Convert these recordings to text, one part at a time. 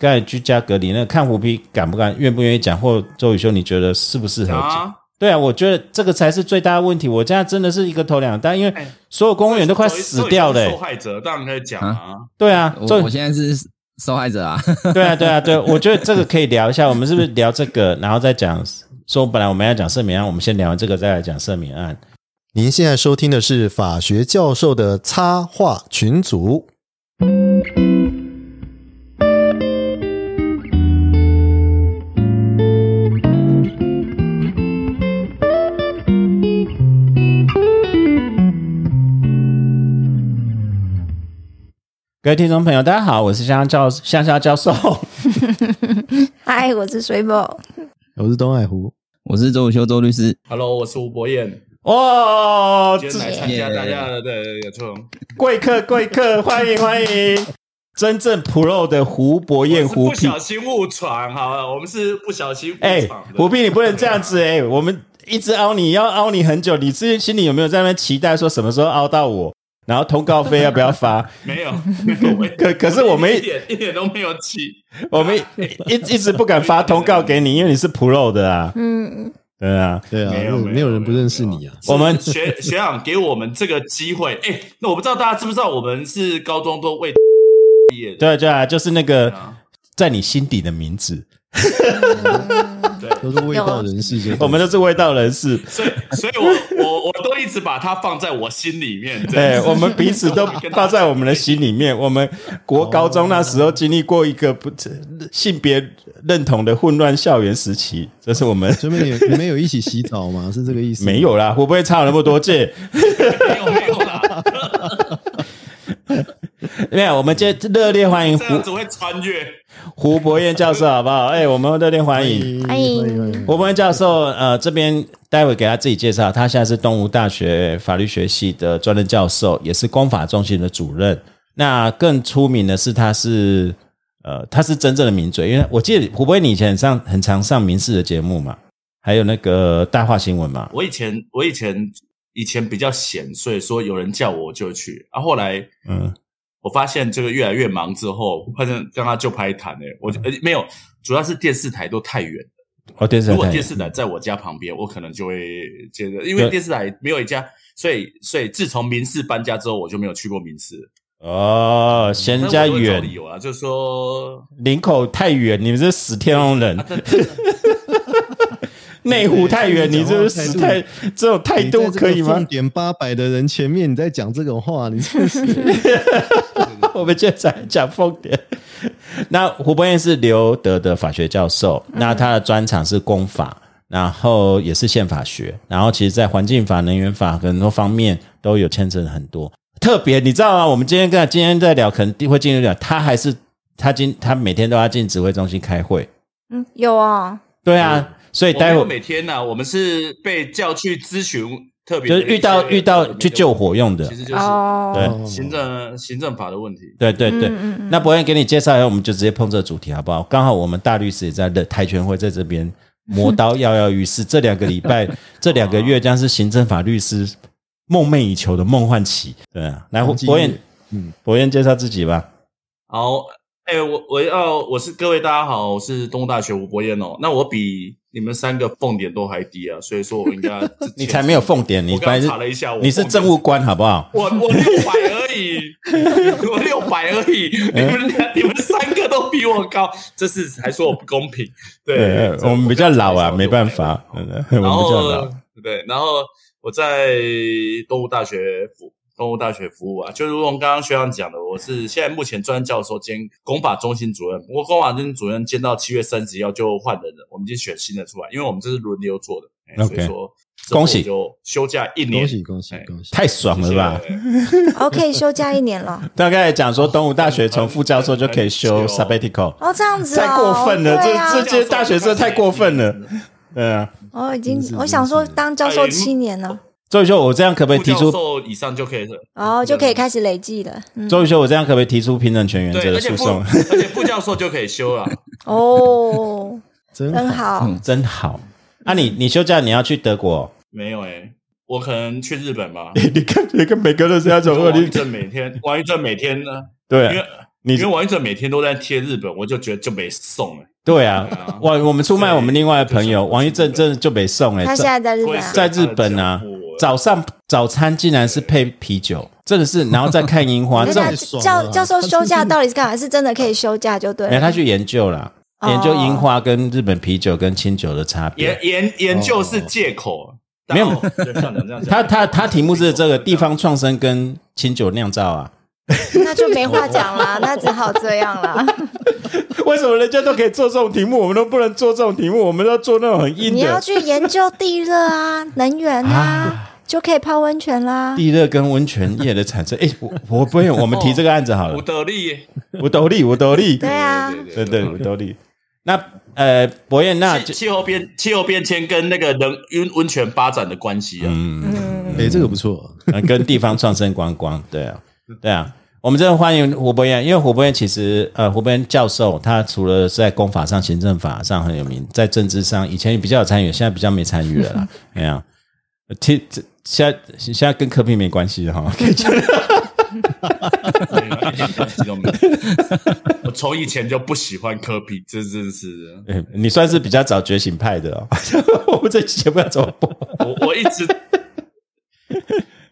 刚才居家隔离那个看虎皮敢不敢、愿不愿意讲，或周宇修你觉得适不适合讲？啊，对啊，我觉得这个才是最大的问题。我现在真的是一个头两大，因为哎所有公务员都快死掉了、受害者当然可以讲啊。对啊，我周我现在是受害者啊，对啊，对啊，对，我觉得这个可以聊一下。我们是不是聊这个，然后再讲？说本来我们要讲赦免案，我们先聊完这个，再来讲赦免案。您现在收听的是法学教授的插画群组。各位听众朋友，大家好，我是香香教香香教授。嗨，我是水宝。我是东海湖，我是周武修周律师。Hello，我是吴博彦，哇，今天来参加大家的对有错，贵客贵客，欢迎欢迎！真正 Pro 的胡博彦胡不小心误闯，好了，我们是不小心误哎闯，胡斌你不能这样子哎、我们一直凹你，要凹你很久，你自己心里有没有在那边期待说什么时候凹到我？然后通告费要不要发？没有，没有可可是我们一点一点都没有气。我们一一直不敢发通告给你，因为你是 Pro 的啊，嗯，对啊。对啊，没有没有人不认识你啊。我们是学学长给我们这个机会，哎，那我不知道大家知不知道，我们是高中都未毕业的，对啊对啊，就是那个啊在你心底的名字，对，都是味道人士，我们都是味道人士。所以所以我我我都一直把它放在我心里面。这对我们彼此都 放在我们的心里面。我们国高中那时候经历过一个不性别认同的混乱校园时期，这是我们你们有你们有一起洗澡吗？是这个意思？没有啦，会不会差那么多届？没有没有啦，没有，我们今天热烈欢迎胡这样子会穿越。胡博彦教授，好不好？哎，我们热烈欢迎。欢迎胡博彦教授，呃，这边待会给他自己介绍，他现在是东吴大学法律学系的专任教授，也是公法中心的主任。那更出名的是，他是呃，他是真正的名嘴，因为我记得胡博彦你以前上很常上民事的节目嘛，还有那个大话新闻嘛。我以前我以前以前比较闲，所以说有人叫我就去。啊，后来嗯，我发现这个越来越忙之后，发现跟他就拍谈诶，我就呃没有，主要是电视台都太远了。哦，电视台如果电视台在我家旁边，我可能就会接着，因为电视台没有一家，所以所以自从民事搬家之后，我就没有去过民事。哦，嫌人家远，由啊，就是说林口太远，你们是死天龙人内湖太远，你这是死太这种态度可以吗重？点八百的人前面，你在讲这种话，你真是 我们现在讲重点。那胡博彦是刘德的法学教授，那他的专长是公法，然后也是宪法学，然后其实在环境法、能源法很多方面都有牵扯很多。特别你知道吗？我们今天跟今天在聊，肯定会进入聊，他还是他今他每天都要进指挥中心开会。嗯，有啊，对啊，所以待会每天呢、我们是被叫去咨询特别就是遇到遇到去救火用的其实就是哦，对行政行政法的问题。对对对，嗯嗯嗯那博彦给你介绍一下，我们就直接碰这个主题好不好？刚好我们大律师也在的台拳会在这边磨刀跃跃欲试，这两个礼拜 这两个月将是行政法律师梦寐以求的梦幻期。对啊，来博彦，嗯，博彦介绍自己吧。好，哎、我我要我是各位大家好，我是东吴大学吴博彦哦。那我比你们三个凤点都还低啊，所以说我应该 你才没有凤点，你我刚查了一下，我你是政务官好不好？我我六百而已，我六百而已，你们俩你们三个都比我高，这是还说我不公平？对对，，我们比较老啊，没办。法，嗯我们比然较后老。对，然后我在东吴大学服东吴大学服务啊，就如同刚刚学长讲的，我是现在目前专任教授兼公法中心主任。不过公法中心主任兼到七月三十号就换人了，我们已经选新的出来，因为我们这是轮流做的，所以说恭喜我就休假一年，恭喜恭喜哎恭喜！太爽了吧！OK，休假一年了。大概讲说，东吴大学从副教授就可以修 很久 sabbatical，哦，这样子哦，太过分了，这这些大学生太过分了。对啊，哦，已经我想说当教授七年了，周宇修，我这样可不可以提出？授以上就可以了。然后就可以开始累计了。嗯，周宇修，我这样可不可以提出平等权原则的诉讼？而且副教授就可以休了。哦，真好好。真好。啊你，你休假你要去德国？没有哎、我可能去日本吧。你看，你看每个都是要从二零王玉正每天，王一正每天呢，对啊因为你因为王一正每天都在贴日本，我就觉得就没送了。对啊对啊，我我们出卖我们另外的朋友王一正，真的就没送哎、他现在在日本啊，在日本啊，早上早餐竟然是配啤酒，真的是，然后再看樱花，这种教教授休假到底是干嘛？是真的可以休假就对了。没有他去研究啦，哦研究樱花跟日本啤酒跟清酒的差别研。研研究是借口，没有他他他题目是这个地方创生跟清酒酿造啊，那就没话讲啦，那只好这样啦。为什么人家都可以做这种题目，我们都不能做这种题目？我们都要做那种很硬你要去研究地热啊、能源啊，就可以泡温泉啦。地热跟温泉业的产生。哎，我我不用，我们提这个案子好了吴。德利，我斗力，我斗力，对啊，对对，我斗力。那呃，博彦，那就气气候变气候变迁跟那个人温温泉发展的关系啊，嗯。嗯，哎，这个不错，呃，跟地方创生观光，对啊，对啊，我们真的欢迎胡博彦，因为胡博彦其实呃，胡博彦教授他除了是在公法上、行政法上很有名，在政治上以前比较有参与，现在比较没参与了啦。哎呀，其这现在现在跟科比没关系哈，可以讲一点关系都没有。我从以前就不喜欢科比，这真是哎你算是比较早觉醒派的哦。我们这期节目要怎么播？我我一直。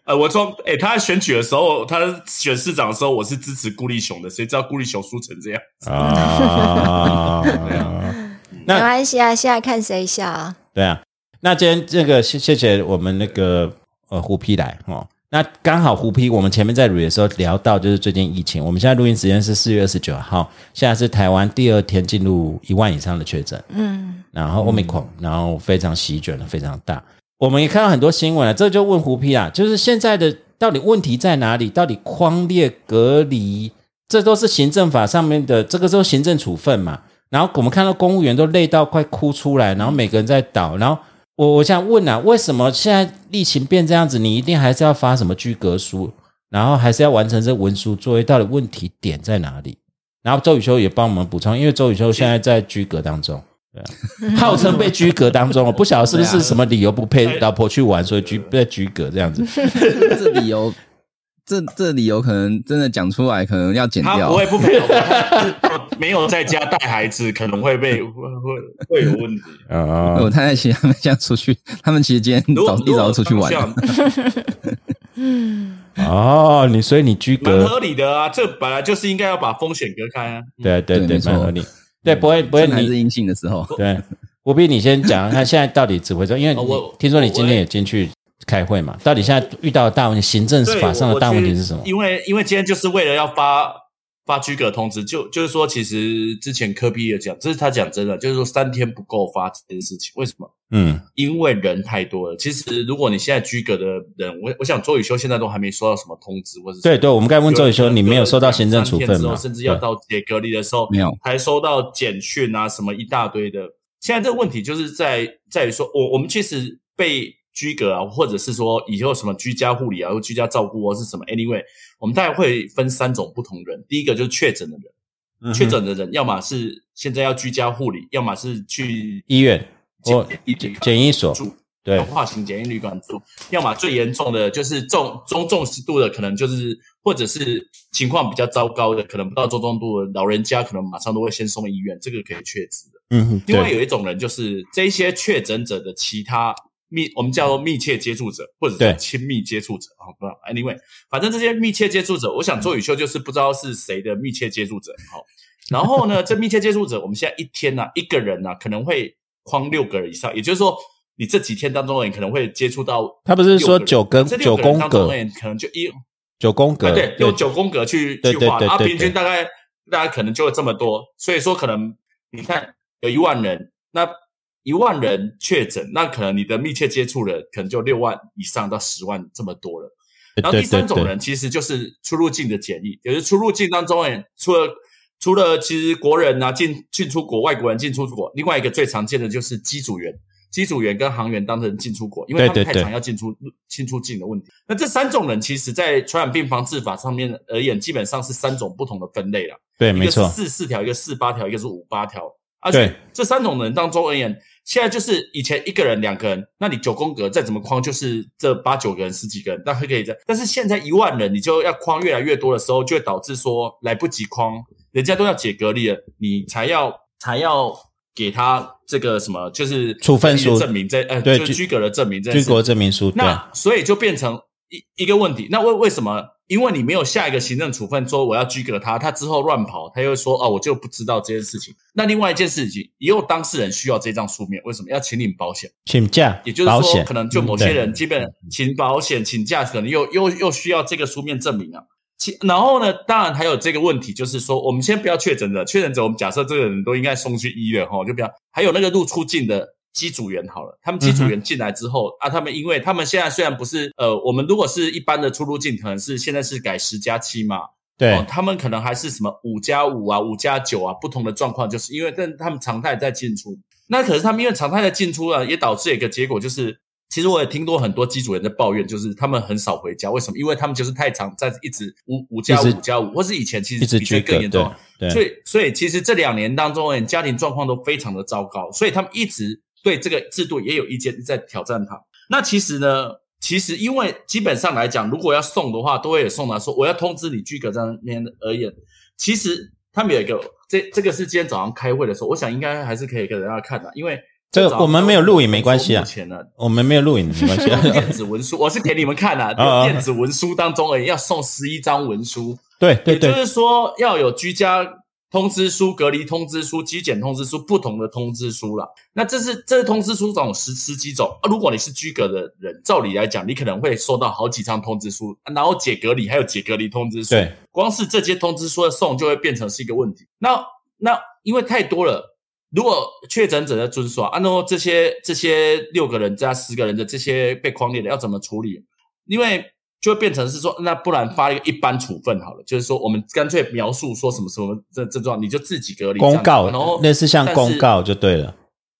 呃，我从诶、他在选举的时候，他选市长的时候，我是支持顾立雄的，谁知道顾立雄输成这样？啊，没那关系啊，现在看谁笑啊。对啊，那今天这个谢谢谢我们那个呃胡批来哦。那刚好胡批，我们前面在录的时候聊到，就是最近疫情，我们现在录音时间是四月二十九号，现在是台湾第二天进入一万以上的确诊，嗯，然后 Omicron，然后非常席卷了，非常大。我们也看到很多新闻了，这就问胡批啊，就是现在的到底问题在哪里？到底框列隔离，这都是行政法上面的，这个都是行政处分嘛。然后我们看到公务员都累到快哭出来，然后每个人在倒，然后我我想问啊，为什么现在疫情变这样子，你一定还是要发什么居格书，然后还是要完成这文书作业？到底问题点在哪里？然后周宇修也帮我们补充，因为周宇修现在在居格当中，对啊，号称被居格当中，我不晓得是不是什么理由不陪老婆去玩，所以居被居格这样子。这理由，这这理由可能真的讲出来，可能要剪掉他不。会不陪我，他是没有在家带孩子，可能会被会会会有问题。啊我太太其实他们现在出去，他们其实今天早一早就出去玩了。哦，你所以你居格，蛮合理的啊，这本来就是应该要把风险隔开啊。对对对，蛮合理。对，不会不会你是阴性的时候，对，我比你先讲，看现在到底指挥中，因为我听说你今天也进去开会嘛，到底现在遇到的大问题，行政对法上的大问题是什么？因为因为今天就是为了要发发居格通知，就就是说，其实之前科比也讲，这是他讲真的，就是说三天不够发这件事情，为什么？嗯，因为人太多了。其实如果你现在居格的人，我我想周宇修现在都还没收到什么通知，或者对对，我们刚才问周宇修，你没有收到行政处分吗？甚至要到解隔离的时候，没有还收到简讯啊，什么一大堆的。现在这个问题就是在在于说，我我们其实被居隔啊，或者是说以后什么居家护理啊，或居家照顾或是什么，anyway，我们大概会分三种不同人。第一个就是确诊的人，确诊的人要么是现在要居家护理，要么是去医院或检疫所，住。对化化型检疫旅馆住，要么最严重的就是重中重视度的，可能就是或者是情况比较糟糕的，可能不到中重度的老人家，可能马上都会先送医院，这个可以确诊的。嗯哼，另外有一种人就是这些确诊者的其他密，我们叫做密切接触者或者对。是亲密接触者啊，不知道，anyway，反正这些密切接触者，我想周宇修就是不知道是谁的密切接触者，好，然后呢，这密切接触者，我们现在一天呢、一个人呢、可能会框六个人以上，也就是说，你这几天当中，你可能会接触到他不是说九根这九宫格，可能就一九宫格，啊，对，用九宫格去去画，啊，平均大概大家可能就会这么多，所以说可能你看有一万人，那一万人确诊，那可能你的密切接触人可能就六万以上到十万这么多了。然后第三种人其实就是出入境的检疫，也是出入境当中，哎，除了除了其实国人啊进进出国，外国人进出国，另外一个最常见的就是机组员。机组员跟航员当成进出国，因为他们太常要进出进出境的问题。那这三种人，其实在传染病防治法上面而言，基本上是三种不同的分类了。对，一个是没错，四四条，一个四八条，一个是五八条。而且对这三种人当中而言，现在就是以前一个人、两个人，那你九宫格再怎么框，就是这八九个人、十几个人，那还可以这样。但是现在一万人，你就要框越来越多的时候，就会导致说来不及框，人家都要解隔离了，你才要才要给他这个什么，就是处分书证明这呃，对居就是居格的证明这件居事国证明书，对，那所以就变成一一个问题。那为为什么？因为你没有下一个行政处分说我要拘格他，他之后乱跑，他又说哦我就不知道这件事情。那另外一件事情，也有当事人需要这张书面，为什么要请领保险？请假，也就是说，可能就某些嗯人基本请保险、请假，可能又又又需要这个书面证明啊。其然后呢，当然还有这个问题，就是说，我们先不要确诊者，确诊者我们假设这个人都应该送去医院哈，就不要。还有那个入出境的机组员好了，他们机组员进来之后、啊，他们因为他们现在虽然不是呃，我们如果是一般的出入境，可能是现在是改十加七嘛，对哦，他们可能还是什么五加五啊、五加九啊，不同的状况，就是因为但他们常态在进出。那可是他们因为常态的进出啊，也导致一个结果就是，其实我也听过很多机组员在抱怨，就是他们很少回家，为什么？因为他们就是太常在一直五五加五加五，或是以前其实比这更严重。对，所以，所以其实这两年当中，家庭状况都非常的糟糕，所以他们一直对这个制度也有意见，在挑战它。那其实呢，其实因为基本上来讲，如果要送的话，都会有送来说我要通知你居隔在那边而言，其实他们有一个这这个是今天早上开会的时候，我想应该还是可以给大家看的，因为这个我们没有录影没关系啊呢，我们没有录影，没关系。电子文书，我是给你们看的、哦哦电子文书当中而已，要送十一张文书。对对也就，是说要有居家通知书、隔离通知书、机检通知书不同的通知书啦。那这是这是通知书总十十几种啊。如果你是居隔的人，照理来讲，你可能会收到好几张通知书，然后解隔离还有解隔离通知书。对，光是这些通知书的送就会变成是一个问题。那那因为太多了。如果确诊者在遵守，啊，那么这些这些六个人加十个人的这些被框列的要怎么处理？因为就会变成是说，那不然发一个一般处分好了，就是说我们干脆描述说什么什么这症状，你就自己隔离公告然后类似像公告就对了。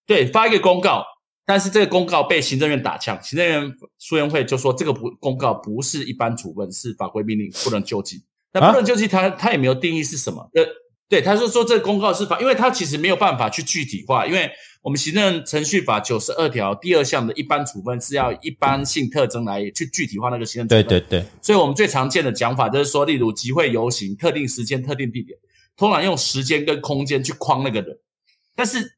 对发一个公告，但是这个公告被行政院打枪，行政院书院会就说这个不公告不是一般处分，是法规命令，不能救济。那啊不能救济，他他也没有定义是什么，呃，对，他是说这个公告是法，因为他其实没有办法去具体化，因为我们行政程序法九十二条第二项的一般处分是要一般性特征来去具体化那个行政处分。对对对，所以我们最常见的讲法就是说，例如集会游行、特定时间、特定地点，通常用时间跟空间去框那个人。但是，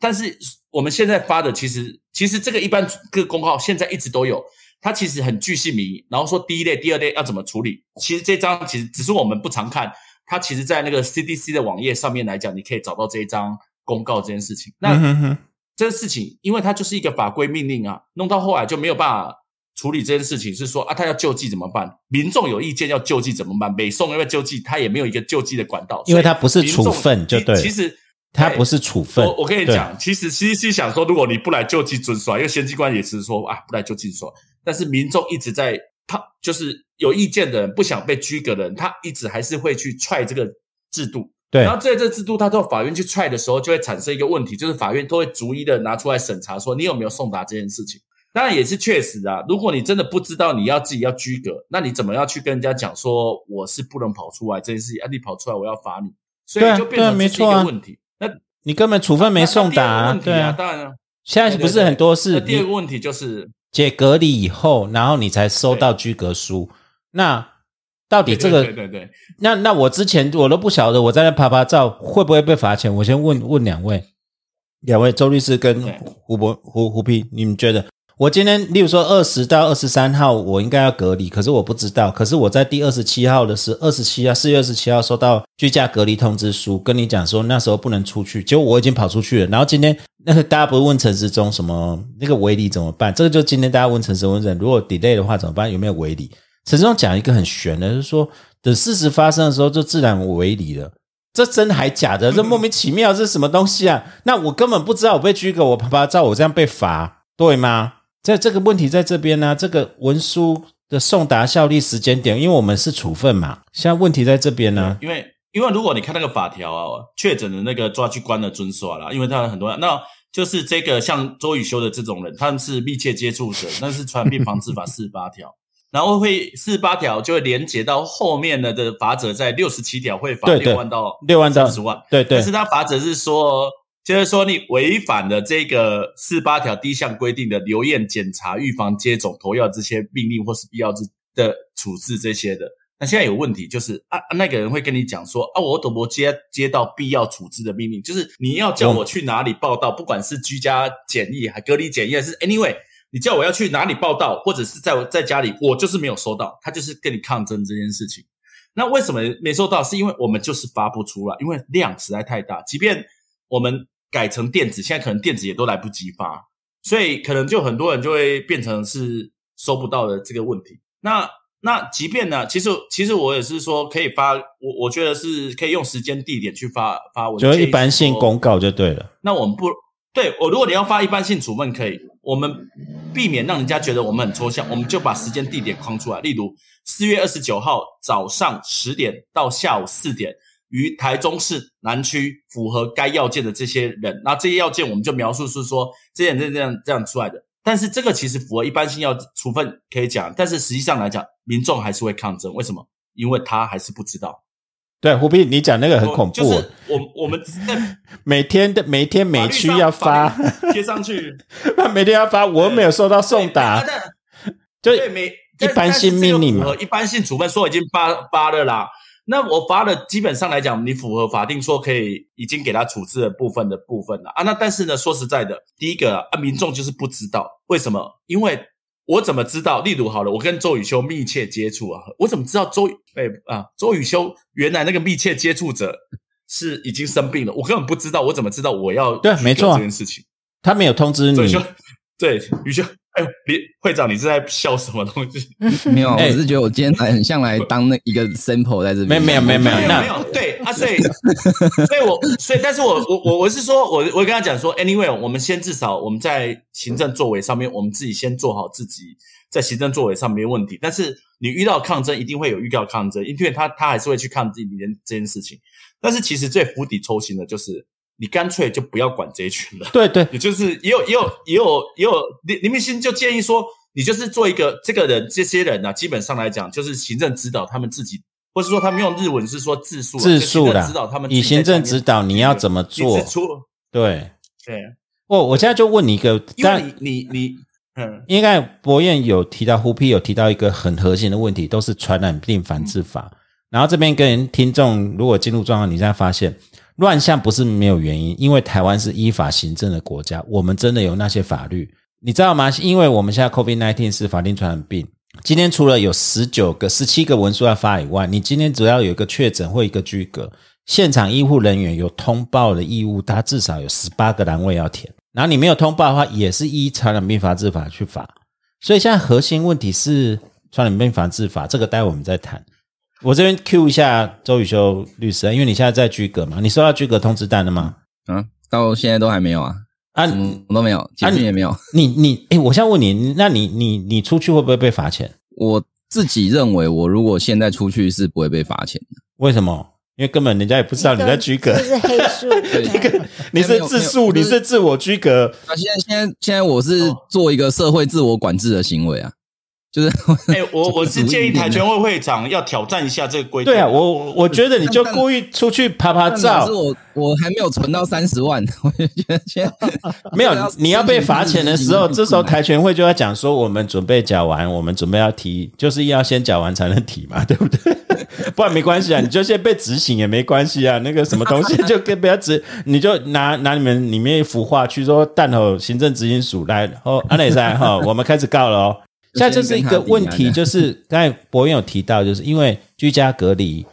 但是我们现在发的其实，其实这个一般这个公告现在一直都有，它其实很具细迷，然后说第一类、第二类要怎么处理。其实这张其实只是我们不常看，它其实在那个 CDC 的网页上面来讲，你可以找到这一张公告这件事情。那、嗯哼哼，这个事情，因为它就是一个法规命令啊，弄到后来就没有办法处理这件事情。是说啊，他要救济怎么办？民众有意见要救济怎么办？北宋要不要救济，他也没有一个救济的管道，因为所以它不是处分就对其其实对它不是处分。我我跟你，讲，其实 CDC 想说，如果你不来救济遵守，因为先机关也是说啊，不来救济遵守，但是民众一直在他就是有意见的人，不想被拘格的人，他一直还是会去踹这个制度。对然后在这制度，他到法院去踹的时候，就会产生一个问题，就是法院都会逐一的拿出来审查，说你有没有送达这件事情。当然也是确实啊，如果你真的不知道你要自己要拘格，那你怎么要去跟人家讲说我是不能跑出来这件事情？啊，你跑出来我要罚你，所以就变成这是一个问题。那你根本处分没送达、对啊。当然了。现在不是很多事那第二个你问题就是，解隔离以后，然后你才收到居格书，那到底这个对对对对，那那我之前我都不晓得，我在那拍拍照会不会被罚钱？我先问问两位，两位周律师跟胡博胡胡皮，你们觉得我今天，例如说二十到二十三号，我应该要隔离，可是我不知道，可是我在第二十七号的是二十七号，四月二十七号收到居家隔离通知书，跟你讲说那时候不能出去，结果我已经跑出去了，然后今天那个大家不是问陈时中什么那个围篱怎么办？这个就今天大家问陈时中人，如果 delay 的话怎么办？有没有围篱？陈时中讲一个很悬的，就是说等事实发生的时候就自然围篱了。这真的还假的？这莫名其妙，这是什么东西啊？那我根本不知道我被居隔，我拍拍照，我这样被罚，对吗？在这个问题在这边呢、这个文书的送达效力时间点，因为我们是处分嘛，现在问题在这边呢、因为因为如果你看那个法条啊，确诊的那个抓去关的遵守啦，因为他有很多人，那就是这个像周宇修的这种人，他们是密切接触者，那是传染病防治法四十八条。然后会四十八条就会连接到后面的的法则，在六十七条会罚六万到六万到十万，对对。但是他法则是说就是说你违反了这个四八条第一项规定的留验、检查、预防、接种、投药这些命令或是必要之的处置这些的。那现在有问题就是啊，那个人会跟你讲说啊，我怎么接接到必要处置的命令？就是你要叫我去哪里报道，不管是居家检疫还隔离检疫，还是 anyway，你叫我要去哪里报道，或者是在我在家里，我就是没有收到，他就是跟你抗争这件事情。那为什么没收到？是因为我们就是发不出来，因为量实在太大。即便我们改成电子，现在可能电子也都来不及发，所以可能就很多人就会变成是收不到的这个问题。那那即便呢，其实其实我也是说可以发，我我觉得是可以用时间地点去发发文，就一般性公告就对了。那我们不对我，如果你要发一般性处分，可以，我们避免让人家觉得我们很抽象，我们就把时间地点框出来，例如。四月二十九号早上十点到下午四点，于台中市南区符合该要件的这些人，那这些要件我们就描述是说这样这样这样这样出来的。但是这个其实符合一般性要处分可以讲，但是实际上来讲，民众还是会抗争。为什么？因为他还是不知道。对，胡斌，你讲那个很恐怖。就是我我们 每天的每天每区要发贴上去，那 每天要发，我没有收到送达，就每。一般性命令嘛，一般性处分说已经发发了啦。那我罚的基本上来讲，你符合法定说可以已经给他处置的部分的部分了啊。那但是呢，说实在的，第一个啊，民众就是不知道为什么？因为我怎么知道？例如好了，我跟周宇修密切接触啊，我怎么知道周哎啊周宇修原来那个密切接触者是已经生病了？我根本不知道，我怎么知道我要对没错这件事情？他没有通知你，对宇修。哎，你会长，你是在笑什么东西？没有，我是觉得我今天来很像来当那一个 sample 在这边。没有，没有，没有，没有，没有。对啊，所以，所以我，所以，但是我，我，我，我是说，我，我跟他讲说，anyway，我们先至少我们在行政作为上面，我们自己先做好自己在行政作为上没问题。但是你遇到抗争，一定会有遇到抗争，因为他他还是会去抗争这件这件事情。但是其实最釜底抽薪的就是。你干脆就不要管这一群了。对对，也就是也有也有也有也有林林明星就建议说，你就是做一个这个人这些人呢，基本上来讲就是行政指导他们自己，或是说他们用日文是说自述自述的指导他们以行政指导你要怎么做？对对。我我现在就问你一个，但你你你嗯，应该博彦有提到，胡皮有提到一个很核心的问题，都是传染病防治法。然后这边跟听众如果进入状况，你现在发现。乱象不是没有原因，因为台湾是依法行政的国家，我们真的有那些法律，你知道吗？因为我们现在 COVID nineteen 是法定传染病，今天除了有十九个、十七个文书要发以外，你今天只要有一个确诊或一个居隔，现场医护人员有通报的义务，他至少有十八个栏位要填，然后你没有通报的话，也是依传染病防治法去罚。所以现在核心问题是传染病防治法，这个待会我们再谈。我这边 Q 一下周宇修律师，因为你现在在居格嘛，你收到居格通知单了吗？啊，到现在都还没有啊，啊，我都没有，简讯也没有。你你，哎，我现在问你，那你你你出去会不会被罚钱？我自己认为，我如果现在出去是不会被罚钱的。为什么？因为根本人家也不知道你在居格，是黑数，一个你是自诉，你是自我居格。啊，现在现在现在我是做一个社会自我管制的行为啊。就是，哎，我 我是建议台拳会会长要挑战一下这个规定。对啊，我我觉得你就故意出去拍拍照。是我我还没有存到三十万，我就觉得先 没有。你要被罚钱的时候，这时候台拳会就要讲说，我们准备缴完，我们准备要提，就是要先缴完才能提嘛，对不对？不然没关系啊，你就先被执行也没关系啊。那个什么东西就跟不要执，你就拿拿你们里面一幅画去说，蛋头行政执行署来，哦，安磊赛哈，我们开始告了哦。现在这是一个问题，就是刚才博远有提到，就是因为居家隔离，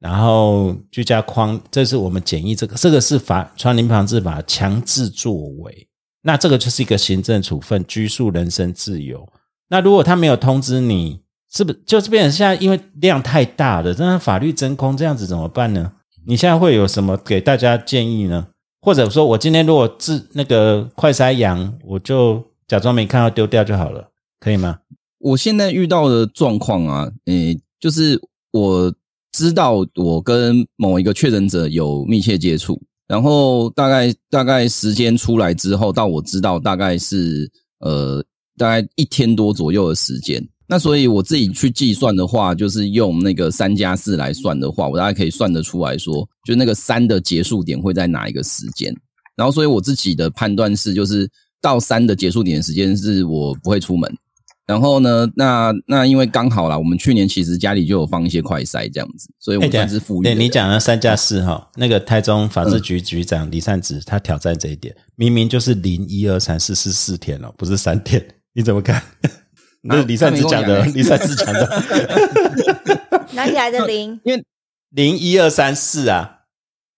然后居家框，这是我们检疫这个，这个是法传染防治法强制作为，那这个就是一个行政处分，拘束人身自由。那如果他没有通知你，是不是就是变成现在因为量太大了，真的法律真空，这样子怎么办呢？你现在会有什么给大家建议呢？或者说我今天如果治那个快筛阳，我就假装没看到丢掉就好了。可以吗？我现在遇到的状况啊，诶，就是我知道我跟某一个确诊者有密切接触，然后大概大概时间出来之后，到我知道大概是呃大概一天多左右的时间。那所以我自己去计算的话，就是用那个三加四来算的话，我大概可以算得出来说，就那个三的结束点会在哪一个时间。然后所以我自己的判断是，就是到三的结束点时间是我不会出门。然后呢，那那因为刚好啦，我们去年其实家里就有放一些快筛这样子，所以我们算是富裕的人。对你讲的三加四哈，那个台中法制局局长李善植他挑战这一点，明明就是零一二三四四四天哦，不是三天，你怎么看？那是李善植讲的，李善植讲的，哪里来的零？因为零一二三四啊，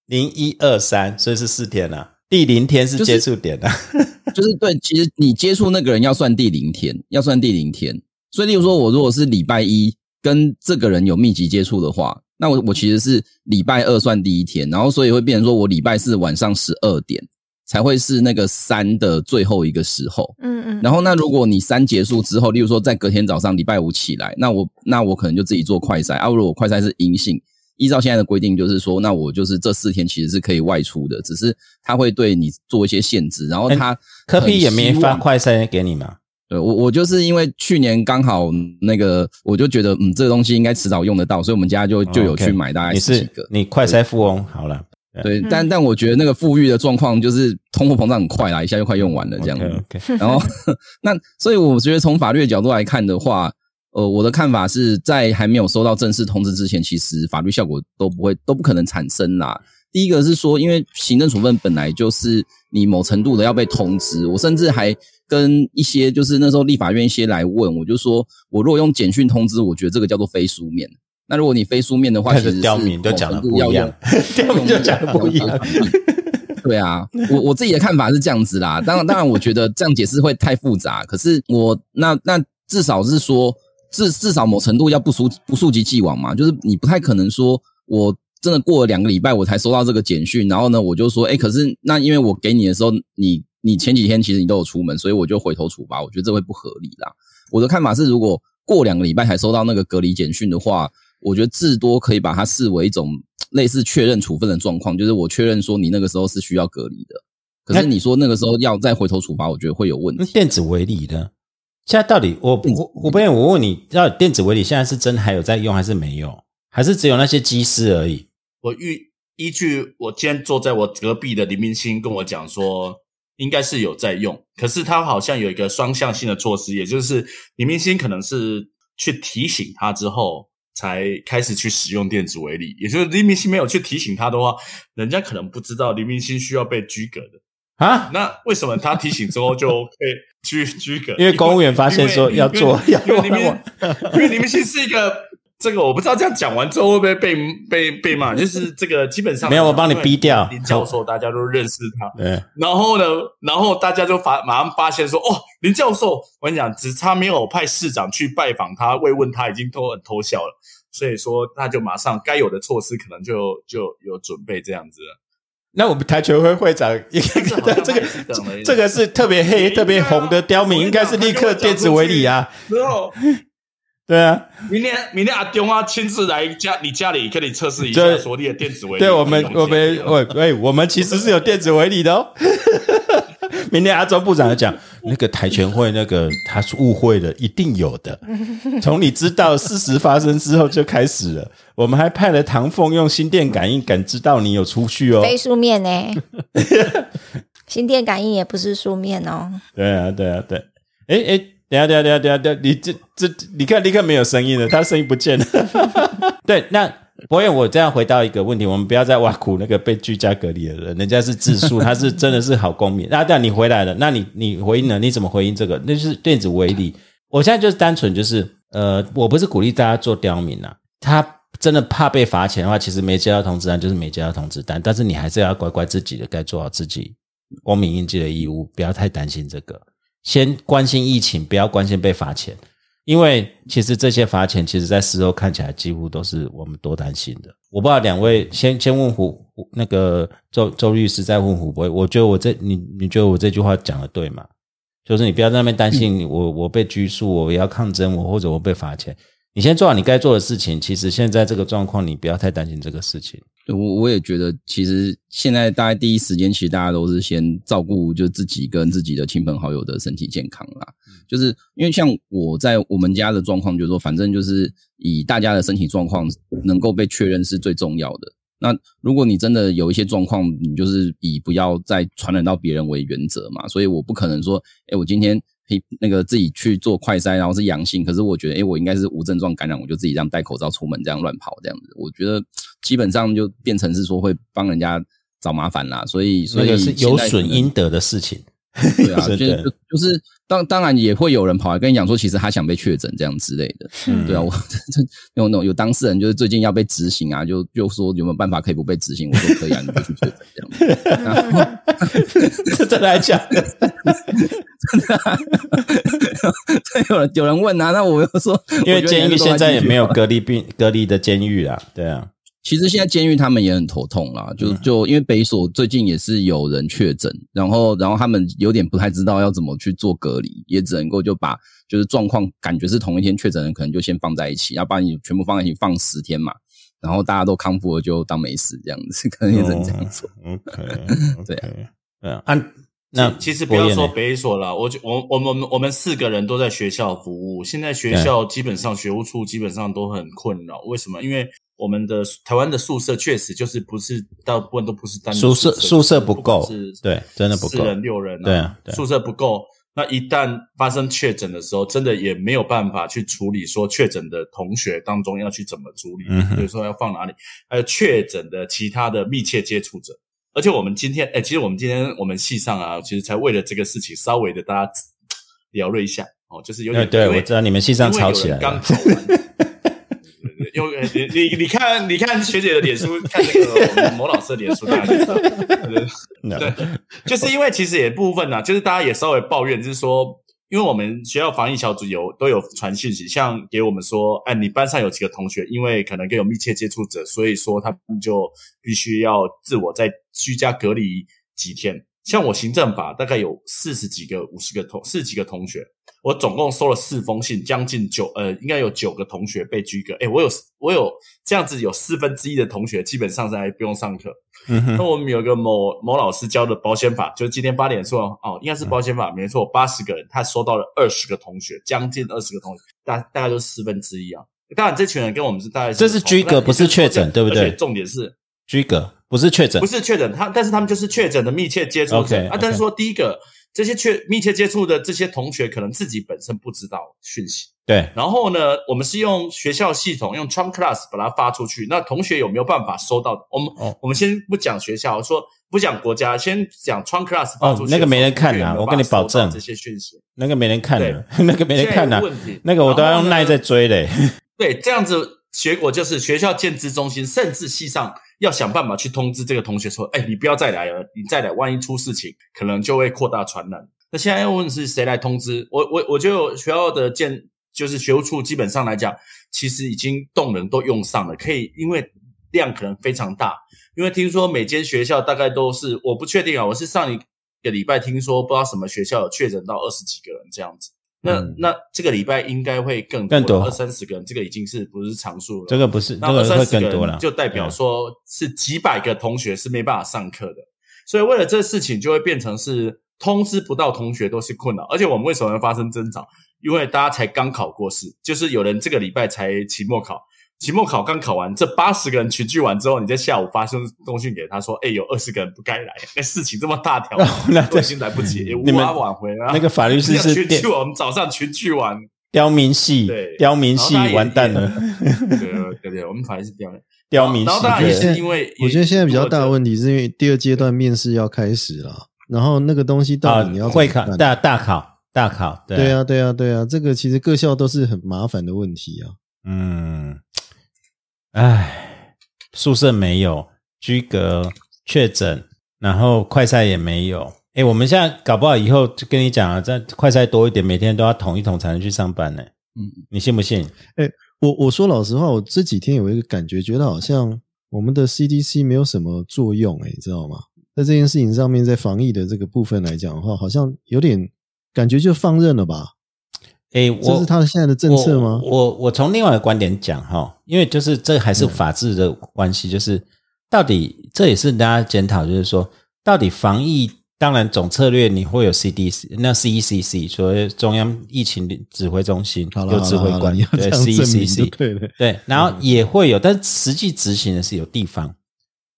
零一二三，所以是四天啊。第零天是接触点啊，就是对，其实你接触那个人要算第零天，要算第零天。所以，例如说，我如果是礼拜一跟这个人有密集接触的话，那我我其实是礼拜二算第一天，然后所以会变成说我礼拜四晚上十二点才会是那个三的最后一个时候。嗯嗯。然后，那如果你三结束之后，例如说在隔天早上礼拜五起来，那我那我可能就自己做快筛啊。如果快筛是阴性。依照现在的规定，就是说，那我就是这四天其实是可以外出的，只是他会对你做一些限制。然后他科比也没发快筛给你嘛？对我，我就是因为去年刚好那个，我就觉得嗯，这个东西应该迟早用得到，所以我们家就就有去买大概十几个。你快筛富翁好了，对，但但我觉得那个富裕的状况就是通货膨胀很快啦，一下就快用完了这样子。然后 那所以我觉得从法律的角度来看的话。呃，我的看法是在还没有收到正式通知之前，其实法律效果都不会都不可能产生啦。第一个是说，因为行政处分本来就是你某程度的要被通知，我甚至还跟一些就是那时候立法院一些来问，我就说我如果用简讯通知，我觉得这个叫做非书面。那如果你非书面的话，其实 刁民就讲的不一样，刁民就讲的不一样。对啊，我我自己的看法是这样子啦。当然，当然，我觉得这样解释会太复杂。可是我那那至少是说。至至少某程度要不溯不溯及既往嘛，就是你不太可能说，我真的过了两个礼拜我才收到这个简讯，然后呢，我就说，哎，可是那因为我给你的时候，你你前几天其实你都有出门，所以我就回头处罚，我觉得这会不合理啦。我的看法是，如果过两个礼拜才收到那个隔离简讯的话，我觉得至多可以把它视为一种类似确认处分的状况，就是我确认说你那个时候是需要隔离的，可是你说那个时候要再回头处罚，我觉得会有问题。电子围篱的。现在到底我我我不愿我问你，要电子围篱现在是真还有在用还是没有？还是只有那些机师而已？我依依据我今天坐在我隔壁的林明星跟我讲说，应该是有在用，可是他好像有一个双向性的措施，也就是林明星可能是去提醒他之后才开始去使用电子围篱，也就是黎明星没有去提醒他的话，人家可能不知道黎明星需要被拘格的。啊，那为什么他提醒之后就可以居居格？因为公务员发现说要做，因为你们 因为你们其实是一个这个，我不知道这样讲完之后会不会被被被骂。就是这个基本上没有，我帮你逼掉林教授，大家都认识他。对，然后呢，然后大家就发马上发现说，哦，林教授，我跟你讲，只差没有派市长去拜访他慰问他，已经都很偷笑了。所以说，他就马上该有的措施可能就就有准备这样子。那我们台球会会长，这个这个这个是特别黑、特别红的刁民，应该是立刻电子围篱啊。对啊，明天明天阿丢啊亲自来家你家里跟你测试一下，所立的电子围。对我们我们喂喂，我们其实是有电子围篱的哦。明天阿周部长讲，那个台全会那个他是误会的，一定有的。从你知道事实发生之后就开始了。我们还派了唐凤用心电感应感知到你有出去哦，非书面呢？心电感应也不是书面哦。对啊，对啊，对。哎哎，等下等下等下等下等下，你这这你看立刻没有声音了，他声音不见了。对，那。博远，我这样回到一个问题，我们不要再挖苦那个被居家隔离的人，人家是自述，他是真的是好公民。那这样你回来了，那你你回应了，你怎么回应这个？那就是电子围篱。我现在就是单纯就是，呃，我不是鼓励大家做刁民啊。他真的怕被罚钱的话，其实没接到通知单就是没接到通知单，但是你还是要乖乖自己的，该做好自己公民应尽的义务，不要太担心这个。先关心疫情，不要关心被罚钱。因为其实这些罚钱，其实在事后看起来几乎都是我们多担心的。我不知道两位先先问胡那个周周律师，再问胡博。我觉得我这你你觉得我这句话讲的对吗？就是你不要在那边担心我我被拘束，我要抗争我或者我被罚钱。你先做好你该做的事情。其实现在这个状况，你不要太担心这个事情。我我也觉得，其实现在大概第一时间，其实大家都是先照顾就自己跟自己的亲朋好友的身体健康啦。就是因为像我在我们家的状况，就是说反正就是以大家的身体状况能够被确认是最重要的。那如果你真的有一些状况，你就是以不要再传染到别人为原则嘛。所以我不可能说，哎，我今天那个自己去做快筛，然后是阳性，可是我觉得，哎，我应该是无症状感染，我就自己这样戴口罩出门，这样乱跑这样子。我觉得基本上就变成是说会帮人家找麻烦啦。所以，所以是有损阴德的事情。对啊，就就是当当然也会有人跑来跟你讲说，其实他想被确诊这样之类的。嗯，对啊，我 有那种有当事人就是最近要被执行啊，就就说有没有办法可以不被执行？我说可以啊，你就去确诊这样。这 真的讲，真的，有人有人问啊，那我又说，因为监狱现在也没有隔离病隔离的监狱啊，对啊。其实现在监狱他们也很头痛啦，就就因为北所最近也是有人确诊，然后然后他们有点不太知道要怎么去做隔离，也只能够就把就是状况感觉是同一天确诊的，可能就先放在一起，要把你全部放在一起放十天嘛，然后大家都康复了就当没事这样子，可能也只能这样做。OK，对对啊，按那其实不要说北所了，我我我们我们四个人都在学校服务，现在学校基本上学务处基本上都很困扰，为什么？因为我们的台湾的宿舍确实就是不是大部分都不是单宿舍，宿舍不够，是，对，真的不够，四人六人，对啊，宿舍不够。那一旦发生确诊的时候，真的也没有办法去处理，说确诊的同学当中要去怎么处理，比如说要放哪里，还有确诊的其他的密切接触者。而且我们今天，哎，其实我们今天我们系上啊，其实才为了这个事情稍微的大家聊了一下哦，就是有点，对，我知道你们系上吵起来了。因为你你你看你看学姐的脸书，看那个某老师的脸书，大家就知道，对，就是因为其实也部分呢，就是大家也稍微抱怨，就是说，因为我们学校防疫小组有都有传讯息，像给我们说，哎，你班上有几个同学，因为可能跟有密切接触者，所以说他们就必须要自我在居家隔离几天。像我行政法大概有四十几个、五十个同四十几个同学。我总共收了四封信，将近九呃，应该有九个同学被居格。哎，我有我有这样子，有四分之一的同学基本上在不用上课。那我们有个某某老师教的保险法，就是今天八点说哦，应该是保险法没错，八十个人他收到了二十个同学，将近二十个同学，大大概就是四分之一啊。当然，这群人跟我们是大概这是居格，不是确诊，对不对？重点是居格，不是确诊，不是确诊。他但是他们就是确诊的密切接触者啊。但是说第一个。这些确密切接触的这些同学，可能自己本身不知道讯息。对，然后呢，我们是用学校系统用 Trump Class 把它发出去。那同学有没有办法收到？我们我们先不讲学校，说不讲国家，先讲 Trump Class 发出去。那个没人看啊，我跟你保证，这些讯息那个没人看的，那个没人看的。那个我都要用耐在追嘞。对，这样子结果就是学校建资中心甚至系上。要想办法去通知这个同学说：“哎，你不要再来了，你再来，万一出事情，可能就会扩大传染。”那现在要问是谁来通知？我我我就学校的建就是学务处，基本上来讲，其实已经动人都用上了，可以，因为量可能非常大。因为听说每间学校大概都是，我不确定啊，我是上一个礼拜听说，不知道什么学校有确诊到二十几个人这样子。那那这个礼拜应该会更更多二三十个人，这个已经是不是常数了？这个不是，那二三十个人就代表说是几百个同学是没办法上课的，所以为了这事情就会变成是通知不到同学都是困扰，而且我们为什么会发生争吵？因为大家才刚考过试，就是有人这个礼拜才期末考。期末考刚考完，这八十个人群聚完之后，你在下午发送通讯给他说：“哎，有二十个人不该来，那事情这么大条，那都已经来不及，无法挽回了。”那个法律师是群聚，我们早上群聚完，刁民系，对，刁民系完蛋了。对对对，我们法律是刁民刁民系。然后当然也是因为，我觉得现在比较大的问题是因为第二阶段面试要开始了，然后那个东西到底你要会考大大考大考，对啊对啊对啊，这个其实各校都是很麻烦的问题啊。嗯。唉，宿舍没有居隔确诊，然后快筛也没有。哎，我们现在搞不好以后就跟你讲啊，在快筛多一点，每天都要捅一捅才能去上班呢。嗯，你信不信？哎，我我说老实话，我这几天有一个感觉，觉得好像我们的 CDC 没有什么作用，哎，你知道吗？在这件事情上面，在防疫的这个部分来讲的话，好像有点感觉就放任了吧。哎，这是他现在的政策吗？我我从另外一个观点讲哈，因为就是这还是法治的关系，就是到底这也是大家检讨，就是说到底防疫当然总策略你会有 CDC，那 CECC 所谓中央疫情指挥中心有指挥官，对 CECC 对对对，然后也会有，但实际执行的是有地方，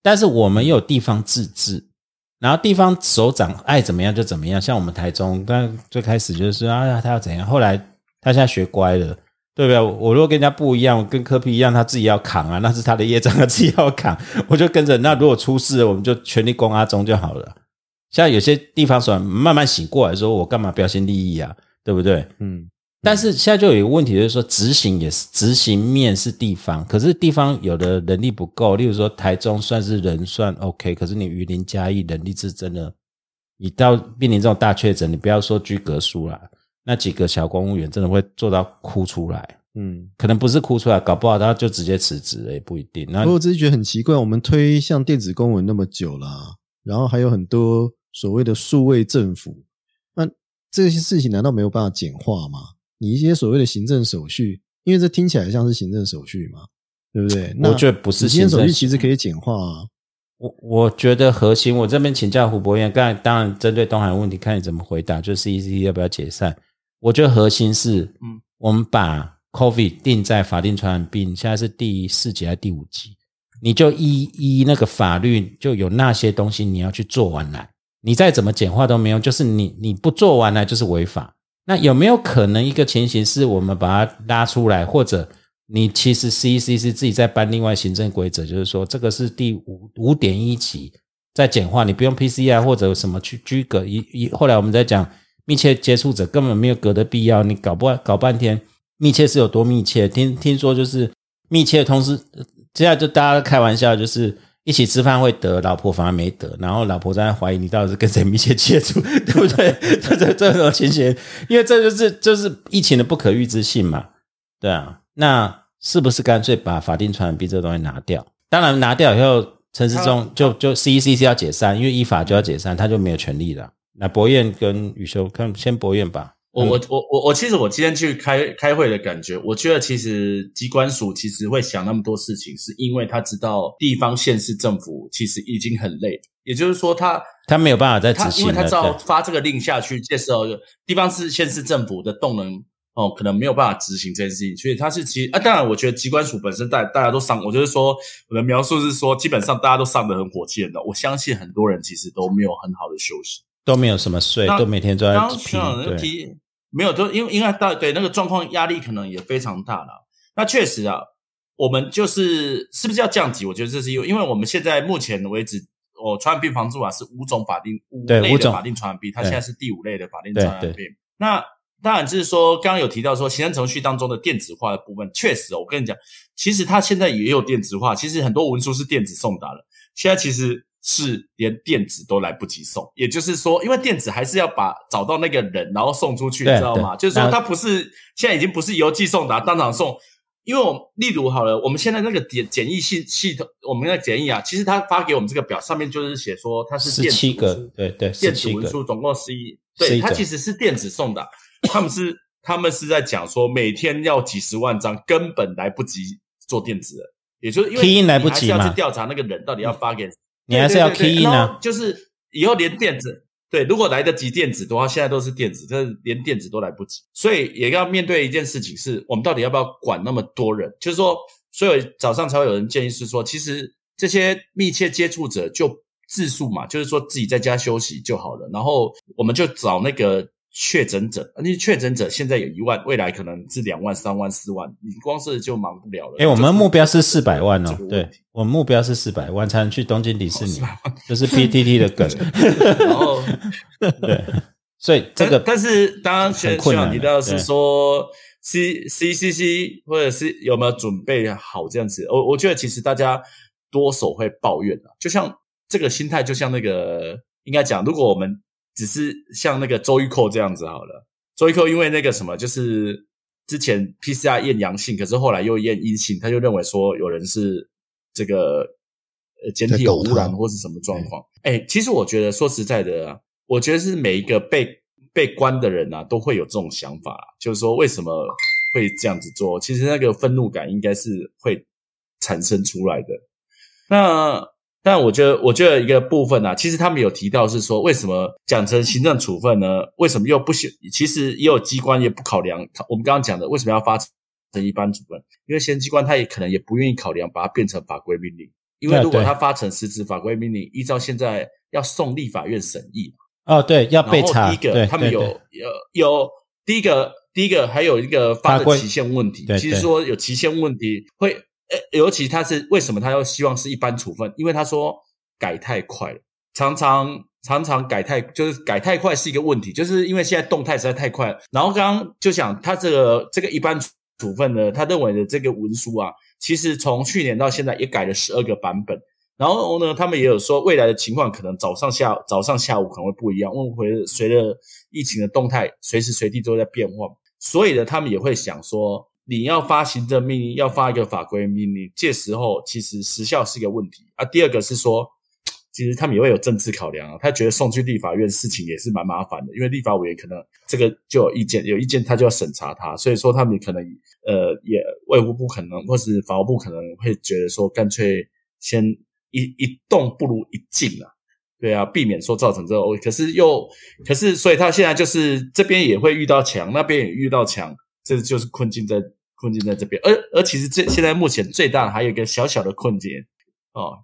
但是我们有地方自治，然后地方首长爱怎么样就怎么样。像我们台中，但最开始就是啊，他要怎样，后来他现在学乖了，对不对？我如果跟人家不一样，跟科比一样，他自己要扛啊，那是他的业障，他自己要扛，我就跟着。那如果出事了，我们就全力攻阿中就好了。现在有些地方说慢慢醒过来，说我干嘛标新立异啊，对不对？嗯，但是现在就有一个问题，就是说执行也是执行面是地方，可是地方有的能力不够。例如说台中算是人算 OK，可是你榆林嘉义能力是真的，你到面临这种大确诊，你不要说居格书啦，那几个小公务员真的会做到哭出来。嗯，可能不是哭出来，搞不好他就直接辞职了，也不一定。那不过我只是觉得很奇怪，我们推像电子公文那么久了，然后还有很多所谓的数位政府，那这些事情难道没有办法简化吗？你一些所谓的行政手续，因为这听起来像是行政手续嘛，对不对？那我觉得不是行政手续，其实可以简化啊。我我觉得核心，我这边请教胡博彦，刚才当然针对东海问题，看你怎么回答，就是 CEC 要不要解散？我觉得核心是，嗯，我们把 COVID 定在法定传染病，现在是第四级还是第五级？你就依依那个法律，就有那些东西你要去做完来，你再怎么简化都没用，就是你你不做完来就是违法。那有没有可能一个情形是我们把它拉出来，或者你其实 CEC 是自己在颁另外行政规则，就是说这个是第五五点一级在简化，你不用 PCR 或者什么去居隔一一。后来我们在讲密切接触者根本没有隔的必要，你搞不搞半天密切是有多密切？听听说就是密切的，同时呃现在就大家开玩笑，就是一起吃饭会得，老婆反而没得，然后老婆在那怀疑你到底是跟谁密切接触，对不对？这这这种情形，因为这就是就是疫情的不可预知性嘛，对啊，那是不是干脆把法定传染病这个东西拿掉？当然拿掉以后，陈世忠就就 CEC 是要解散，因为依法就要解散，他就没有权利了。那博彦跟宇修，看先博彦吧。我我我我我其实我今天去开开会的感觉，我觉得其实机关署其实会想那么多事情，是因为他知道地方县市政府其实已经很累，也就是说他他没有办法再他执行，因为他知道发这个令下去，这时候地方市县市政府的动能哦，可能没有办法执行这件事情，所以他是其实啊，当然我觉得机关署本身大大家都上，我就是说我的描述是说，基本上大家都上得很火箭的，我相信很多人其实都没有很好的休息。都没有什么睡，都每天都在刚刚拼学长，就对。提没有，都因为因为大对那个状况压力可能也非常大了。那确实啊，我们就是是不是要降级？我觉得这是因为，因为我们现在目前为止，哦，传染病防治法是五种法定五类的法定传染病，它对现在是第五类的法定对传染病。那当然就是说，刚刚有提到说行政程序当中的电子化的部分，确实哦，我跟你讲，其实它现在也有电子化，其实很多文书是电子送达了，现在其实是连电子都来不及送，也就是说，因为电子还是要把找到那个人，然后送出去，你知道吗？就是说，那它不是现在已经不是邮寄送达，当场送。因为我们例如好了，我们现在那个检检疫系系统，我们那个检疫啊，其实他发给我们这个表上面就是写说它是十电子对对，电子，文书总共十一，11对，它其实是电子送的，他们是他们是在讲说每天要几十万张，根本来不及做电子的，也就是因为 Key in 来不及你还是要去调查那个人到底要发给，你还是要对对对 key in 啊就是以后连电子。对，如果来得及电子的话，现在都是电子，这连电子都来不及，所以也要面对一件事情是，我们到底要不要管那么多人？就是说，所以早上才会有人建议是说，其实这些密切接触者就自述嘛，就是说自己在家休息就好了，然后我们就找那个确诊者，那确诊者现在有一万，未来可能是两万、三万、四万，你光是就忙不了了。哎，我们就是目标是四百万哦对，我们目标是四百万才能去东京迪士尼400，这 是 PTT 的梗，然后 对，所以这个但但是当然学学很困难长提到的是对。说 C C C C 或者是有没有准备好这样子，我我觉得其实大家多手会抱怨的，就像这个心态，就像那个应该讲，如果我们只是像那个周玉蔻这样子好了，周玉蔻因为那个什么，就是之前 PCR 验阳性，可是后来又验阴性，他就认为说有人是这个呃简体有污染或是什么状况。哎，其实我觉得说实在的啊，我觉得是每一个被被关的人啊，都会有这种想法啊，就是说为什么会这样子做？其实那个愤怒感应该是会产生出来的。那但我觉得，我觉得一个部分啊，其实他们有提到是说，为什么讲成行政处分呢？为什么又不行？其实也有机关也不考量。我们刚刚讲的，为什么要发成一般处分？因为行政机关他也可能也不愿意考量把它变成法规命令，因为如果他发成实质法规命令，依照现在要送立法院审议，哦，对，要被查，第一个他们有有有第一个第一个还有一个发的期限问题，对其实说有期限问题会，呃，尤其他是为什么他要希望是一般处分？因为他说改太快了，常常常常改太就是改太快是一个问题，就是因为现在动态实在太快了。然后刚刚就想他这个这个一般处分呢，他认为的这个文书啊，其实从去年到现在也改了十二个版本。然后呢，他们也有说未来的情况可能早上下早上下午可能会不一样，因为回随着疫情的动态，随时随地都在变化，所以呢，他们也会想说，你要发行政命令，要发一个法规命令，这时候其实时效是一个问题啊。第二个是说，其实他们也会有政治考量啊，他觉得送去立法院事情也是蛮麻烦的，因为立法委员可能这个就有意见，有意见他就要审查他，所以说他们可能呃也卫福部可能或是法务部可能会觉得说，干脆先一一动不如一静啊。对啊，避免说造成这个，可是又可是，所以他现在就是这边也会遇到墙，那边也遇到墙，这就是困境在困境在这边。而而其实这现在目前最大的还有一个小小的困境哦，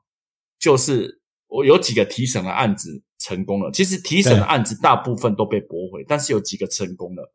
就是我有几个提审的案子成功了，其实提审的案子大部分都被驳回，但是有几个成功了。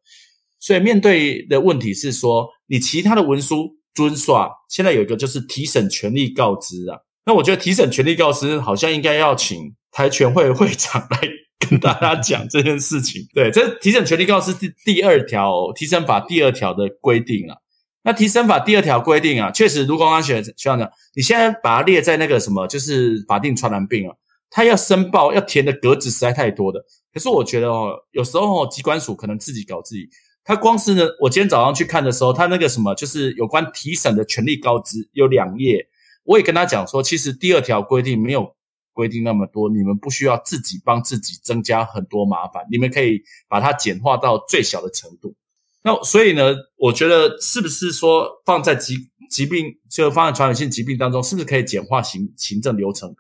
所以面对的问题是说，你其他的文书遵刷，现在有一个就是提审权利告知啊。那我觉得提审权利告知好像应该要请台全会会长来跟大家讲这件事情。对，这提审权利告知第第二条提审法第二条的规定啊。那提审法第二条规定啊，确实如刚刚学学长，你现在把它列在那个什么，就是法定传染病啊，他要申报要填的格子实在太多的。可是我觉得哦，有时候哦，机关署可能自己搞自己。他光是呢，我今天早上去看的时候，他那个什么，就是有关提审的权利告知有两页。我也跟他讲说，其实第二条规定没有规定那么多，你们不需要自己帮自己增加很多麻烦，你们可以把它简化到最小的程度。那所以呢，我觉得是不是说放在疾疾病，就放在传染性疾病当中，是不是可以简化行行政流程？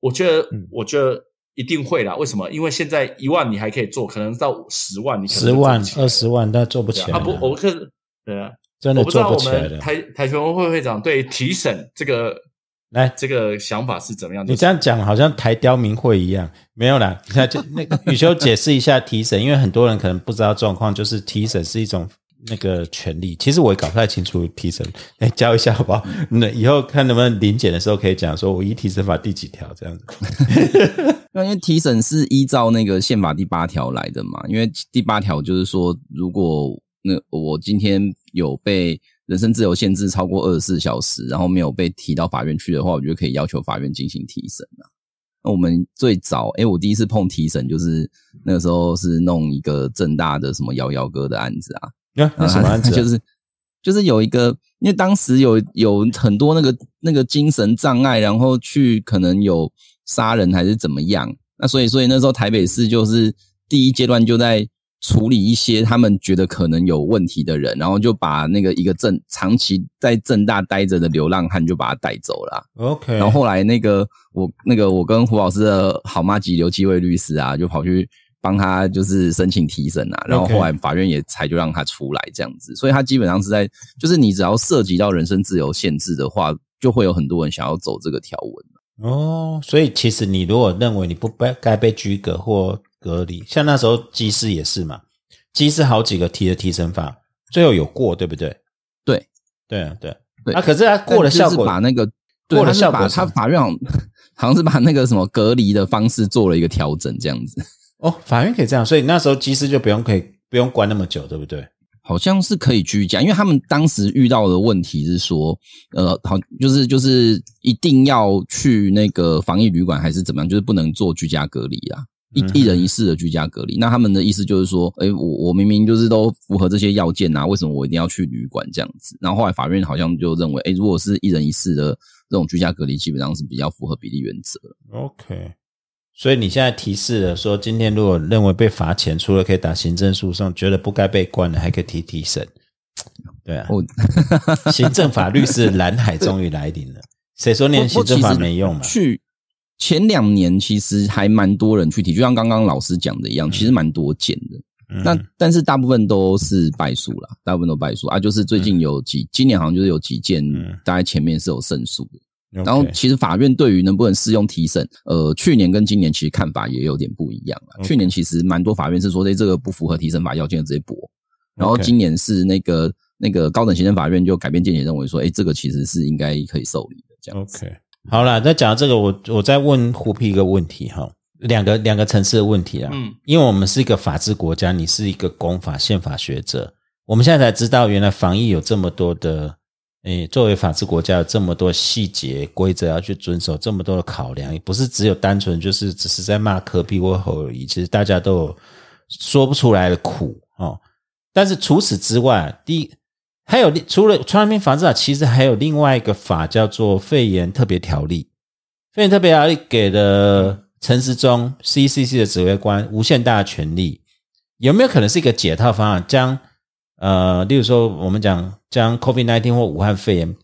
我觉得，我觉得一定会啦。为什么？因为现在一万你还可以做，可能到十万你可能十万、二十万，但做不起来啊！不，我看对啊，真的我不知道我做起来的。们台台球会会长对提审这个来，这个想法是怎么样？你这样讲好像台雕明会一样，没有啦。那就那个宇修解释一下提审，因为很多人可能不知道状况，就是提审是一种那个权利。其实我也搞不太清楚提审，来教一下好不好？那以后看能不能临检的时候可以讲说，我依提审法第几条这样子。因为提审是依照那个宪法第八条来的嘛，因为第八条就是说，如果那我今天有被人身自由限制超过二十四小时，然后没有被提到法院去的话，我觉得可以要求法院进行提审啊。那我们最早，诶，我第一次碰提审就是那个时候是弄一个正大的什么摇摇哥的案子啊，那、那什么案子、啊？就是就是有一个，因为当时有有很多那个那个精神障碍，然后去可能有杀人还是怎么样，那所以所以那时候台北市就是第一阶段就在处理一些他们觉得可能有问题的人，然后就把那个一个正长期在正大待着的流浪汉就把他带走了。OK，然后后来那个我那个我跟胡老师的好妈吉刘继伟律师啊，就跑去帮他就是申请提审啊，然后后来法院也才就让他出来这样子，所以他基本上是在就是你只要涉及到人身自由限制的话，就会有很多人想要走这个条文哦。所以其实你如果认为你不该该被拘格或隔离，像那时候机师也是嘛，机师好几个提的提升法，最后有过，对不对？对，对啊，对。对啊，可是他过了效果，把那个过了效果，他法院好像是把那个什么隔离的方式做了一个调整，这样子。哦，法院可以这样，所以那时候机师就不用可以不用关那么久，对不对？好像是可以居家，因为他们当时遇到的问题是说，呃，好，就是就是一定要去那个防疫旅馆还是怎么样，就是不能做居家隔离啦，一一人一室的居家隔离。那他们的意思就是说，哎，我我明明就是都符合这些要件啊，为什么我一定要去旅馆这样子？然后后来法院好像就认为，哎，如果是一人一室的这种居家隔离，基本上是比较符合比例原则。OK。所以你现在提示了说，今天如果认为被罚钱，除了可以打行政诉讼，觉得不该被关的，还可以提提审。对啊，行政法律是蓝海终于来临了。谁说念行政法没用嘛？去前两年其实还蛮多人去提，就像刚刚老师讲的一样，其实蛮多件的。嗯、那但是大部分都是败诉啦，大部分都败诉啊。就是最近有几，今年好像就是有几件，大概前面是有胜诉的。然后其实法院对于能不能适用提审，呃，去年跟今年其实看法也有点不一样了。去年其实蛮多法院是说，哎，这个不符合提审法要件直接驳。然后今年是那个那个高等行政法院就改变见解，认为说，哎，这个其实是应该可以受理的。这样 OK，好了，那讲到这个，我我再问胡皮一个问题哈，两个两个层次的问题啊。嗯，因为我们是一个法治国家，你是一个公法宪法学者，我们现在才知道，原来防疫有这么多的。诶，作为法治国家，有这么多细节规则要去遵守，这么多的考量，也不是只有单纯就是只是在骂科比或侯而已。其实大家都有说不出来的苦哦。但是除此之外，第一还有除了传染病防治法，其实还有另外一个法叫做肺炎特别条例。肺炎特别条例给了陈时中 CCC 的指挥官无限大的权力，有没有可能是一个解套方案？将呃，例如说，我们讲将 COVID-19 或武汉肺炎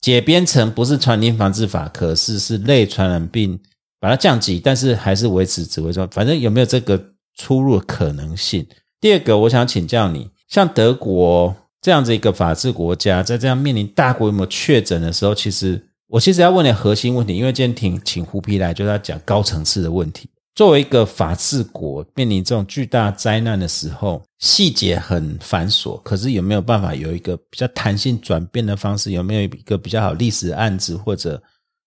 解编成不是传染病防治法，可是是类传染病，把它降级，但是还是维持指挥中。反正有没有这个出入可能性？第二个，我想请教你，像德国这样子一个法治国家，在这样面临大规模确诊的时候，其实我其实要问你核心问题，因为今天请请胡皮来，就是要讲高层次的问题。作为一个法治国，面临这种巨大灾难的时候，细节很繁琐，可是有没有办法有一个比较弹性转变的方式？有没有一个比较好历史案子，或者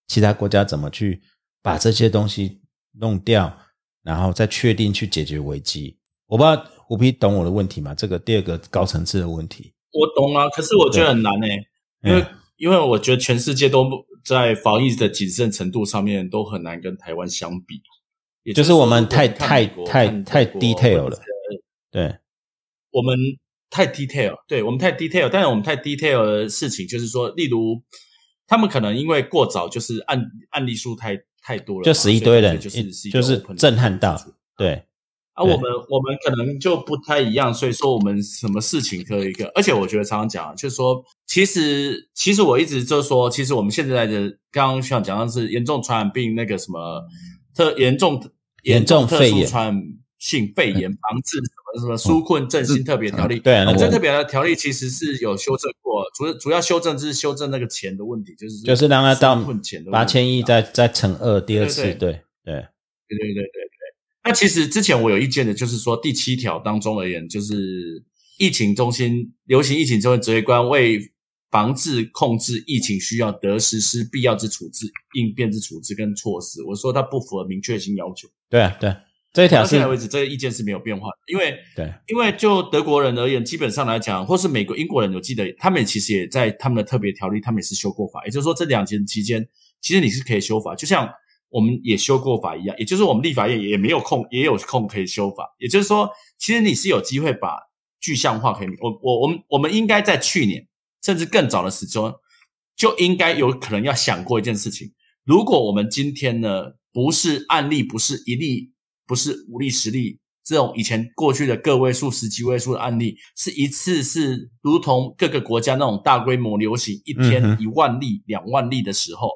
其他国家怎么去把这些东西弄掉，然后再确定去解决危机？我不知道虎皮懂我的问题吗？这个第二个高层次的问题，我懂啊，可是我觉得很难诶，因为因为我觉得全世界都在防疫的谨慎程度上面都很难跟台湾相比。也就是我们太太太太 detail 了，对，我们太 detail，对我们太 detail，但是我们太 detail 的事情，就是说，例如他们可能因为过早，就是案案例数太太多了，就死一堆人，就是就是震撼到，对。啊我们我们可能就不太一样所以说我们什么事情可以而且我觉得常常讲就是说其实其实我一直就说其实我们现在的刚刚想讲的是严重传染病那个什么特严重严重特殊传染性肺炎防治什么什么纾困振兴特别条例。对那这特别的条例其实是有修正过主主要修正就是修正那个钱的问题就是就是让他当八千亿再再乘二第二次对对。对对对对。那其实之前我有意见的，就是说第七条当中而言，就是疫情中心流行疫情中心指挥官为。防治控制疫情需要得实施必要之处置、应变之处置跟措施。我说它不符合明确性要求。对啊，对，这一条到现在为止，这个意见是没有变化的。因为对，因为就德国人而言，基本上来讲，或是美国、英国人，我记得他们其实也在他们的特别条例，他们也是修过法。也就是说，这两年期间，其实你是可以修法，就像我们也修过法一样。也就是我们立法院也没有空，也有空可以修法。也就是说，其实你是有机会把具象化可以。我我我们我们应该在去年。甚至更早的时候，就应该有可能要想过一件事情：如果我们今天呢，不是案例，不是一例，不是五例、十例这种以前过去的个位数、十几位数的案例，是一次是如同各个国家那种大规模流行，一天一万例、两万例的时候，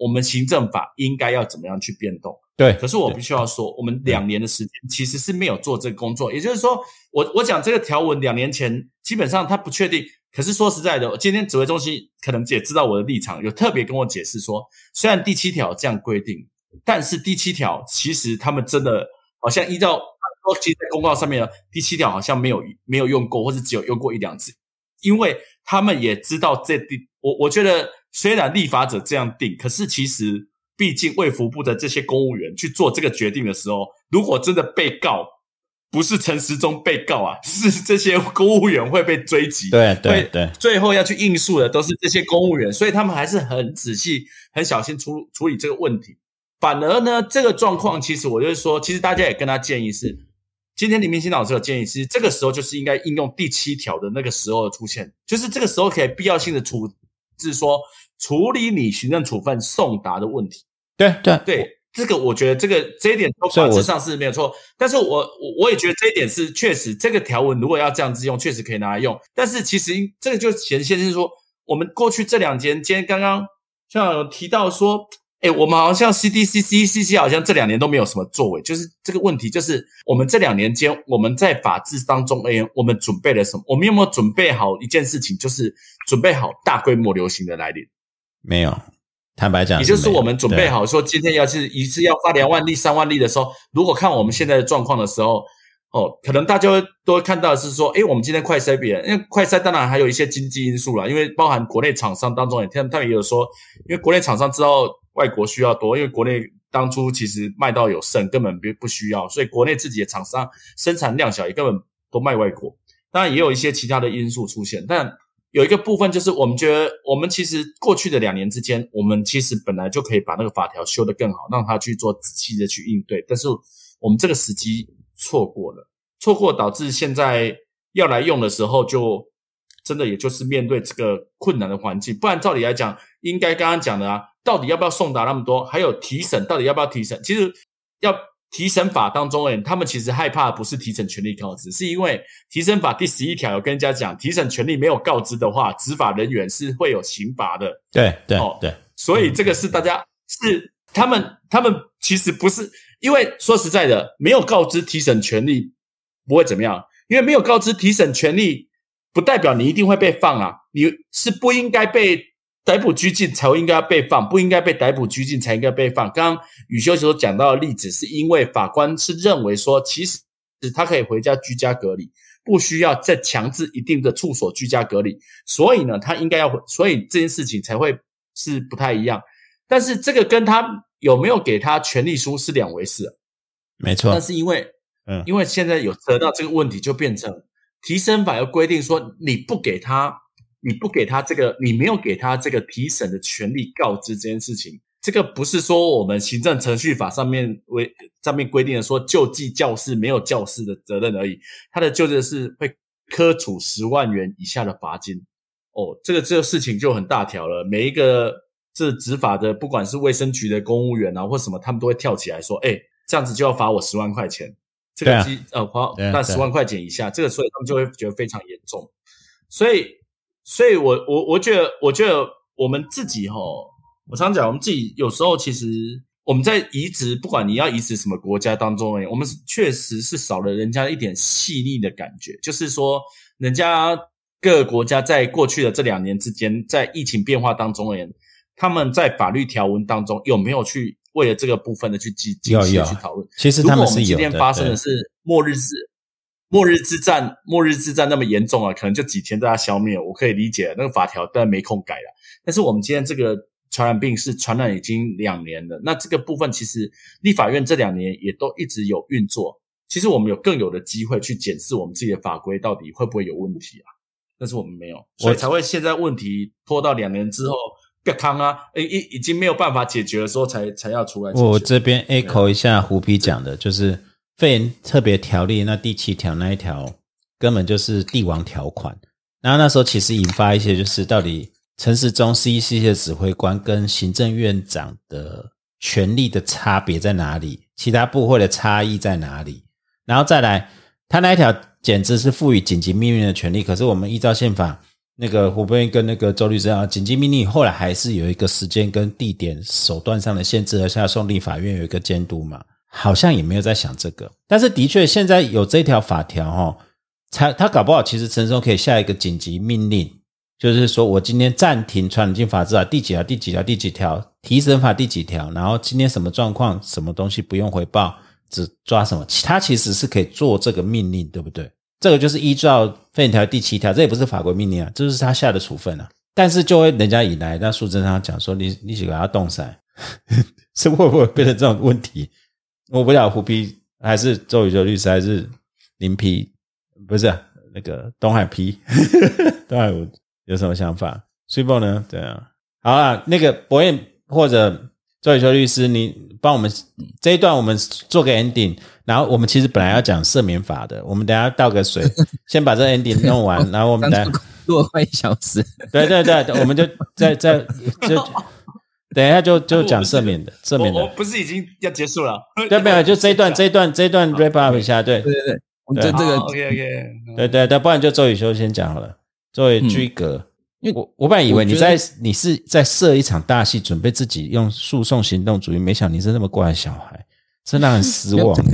我们行政法应该要怎么样去变动？对。可是我必须要说，我们两年的时间其实是没有做这个工作。也就是说，我我讲这个条文两年前，基本上他不确定。可是说实在的，今天指挥中心可能也知道我的立场，有特别跟我解释说，虽然第七条这样规定，但是第七条其实他们真的好像依照说，其实在公告上面，第七条好像没有没有用过，或者只有用过一两次，因为他们也知道这定我我觉得虽然立法者这样定，可是其实毕竟卫福部的这些公务员去做这个决定的时候，如果真的被告。不是陈时中被告啊，是这些公务员会被追击，对对对，最后要去应诉的都是这些公务员，所以他们还是很仔细、很小心处处理这个问题。反而呢，这个状况其实我就是说，其实大家也跟他建议是，今天李明星老师的建议是，这个时候就是应该应用第七条的那个时候的出现，就是这个时候可以必要性的处置，说处理你行政处分送达的问题。对对对。这个我觉得这个这一点都法制上是没有错，但是我我我也觉得这一点是确实，这个条文如果要这样子用，确实可以拿来用。但是其实这个就显现是说，我们过去这两年，今天刚刚像有提到说，哎，我们好像 CDC、CCC 好像这两年都没有什么作为，就是这个问题，就是我们这两年间我们在法治当中而言，我们准备了什么？我们有没有准备好一件事情，就是准备好大规模流行的来临？没有。坦白讲也就是我们准备好说，今天要是一次要发两万例、三万例的时候，如果看我们现在的状况的时候，哦，可能大家都会看到是说，诶，我们今天快筛别人，因为快筛当然还有一些经济因素啦，因为包含国内厂商当中也，他他们也有说，因为国内厂商知道外国需要多，因为国内当初其实卖到有剩，根本不不需要，所以国内自己的厂商生产量小，也根本都卖外国。当然也有一些其他的因素出现，但有一个部分就是我们觉得，我们其实过去的两年之间，我们其实本来就可以把那个法条修得更好，让它去做仔细的去应对，但是我们这个时机错过了，错过导致现在要来用的时候就。真的也就是面对这个困难的环境，不然照理来讲，应该刚刚讲的啊，到底要不要送达那么多？还有提审，到底要不要提审？其实要提审法当中，哎，他们其实害怕的不是提审权利告知，是因为提审法第十一条有跟人家讲，提审权利没有告知的话，执法人员是会有刑罚的。对对哦对，所以这个是大家是他们他们其实不是，因为说实在的，没有告知提审权利不会怎么样，因为没有告知提审权利，不代表你一定会被放啊，你是不应该被逮捕拘禁才会应该被放，不应该被逮捕拘禁才应该被放。刚刚宇修所讲到的例子，是因为法官是认为说，其实他可以回家居家隔离，不需要再强制一定的处所居家隔离，所以呢，他应该要，所以这件事情才会是不太一样。但是这个跟他有没有给他权利书是两回事，没错但，是因为嗯因为现在有得到这个问题，就变成提审法要规定说，你不给他，你不给他这个，你没有给他这个提审的权利告知这件事情，这个不是说我们行政程序法上面为上面规定的说救济教师没有教师的责任而已，他的救济是会科处十万元以下的罚金。哦，这个这个事情就很大条了，每一个这执法的，不管是卫生局的公务员啊，或什么，他们都会跳起来说，哎，这样子就要罚我十万块钱。这个机、呃罚那十万块钱以下，这个所以他们就会觉得非常严重。所以，所以我我我觉得，我觉得我们自己哈，我常讲，我们自己有时候其实我们在移植，不管你要移植什么国家当中我们确实是少了人家一点细腻的感觉，就是说，人家各个国家在过去的这两年之间，在疫情变化当中而言，他们在法律条文当中有没有去为了这个部分的去精精细有有的去讨论？其实如果我们今。天发生的是末日之末日之战，末日之战那么严重啊，可能就几天大家消灭，我可以理解那个法条，但没空改了。但是我们今天这个传染病是传染已经两年了，那这个部分其实立法院这两年也都一直有运作。其实我们有更有的机会去检视我们自己的法规到底会不会有问题啊？但是我们没有，所以才会现在问题拖到两年之后，别康啊，已已已经没有办法解决的时候才才要出来。我这边 echo 一下胡皮讲的，就是肺炎特别条例那第七条那一条，根本就是帝王条款。然后那时候其实引发一些，就是到底陈时中 CEC 的指挥官跟行政院长的权力的差别在哪里？其他部会的差异在哪里？然后再来，他那一条简直是赋予紧急命令的权利，可是我们依照宪法。那个胡贝跟那个周律师啊，紧急命令后来还是有一个时间跟地点手段上的限制，而且要送立法院有一个监督嘛，好像也没有在想这个。但是的确，现在有这条法条哈，才他搞不好其实陈松可以下一个紧急命令，就是说我今天暂停传染病法制啊，第几条、第几条、第几条，提审法第几条，然后今天什么状况，什么东西不用回报，只抓什么，其他其实是可以做这个命令，对不对？这个就是依照肺炎条第七条，这也不是法规命令啊，这是他下的处分啊。但是就会人家以来，那苏贞昌讲说你你几个要动噻，是会不会变成这种问题？我不晓得胡批还是周宇宙律师还是林批，不是、啊、那个东海批，东海有有什么想法？水波呢？对啊，好啊，那个博彦或者周宇秋律师，你帮我们这一段我们做个 ending。然后我们其实本来要讲赦免法的，我们等下倒个水，先把这 ending 弄完，然后我们等下录了快一小时。对对对，我们就再再就 等一下就就讲赦免的赦免的，我我不是已经要结束了？对没有？就这一段 这一段这一段 wrap up 一下，对对对这这个 OK OK，对对对，不然就周宇修先讲好了，作为居格。因为我我本来以为你在你是在设一场大戏，准备自己用诉讼行动主义，没想你是那么乖的小孩，真的很失望。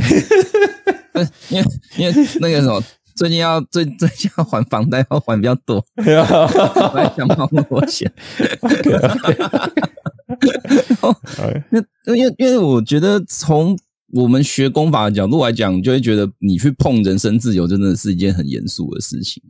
因为因为那个什么，最近要最最近要还房贷要还比较多，我在想帮我险。那因为因为我觉得从我们学功法的角度来讲，就会觉得你去碰人身自由，真的是一件很严肃的事情。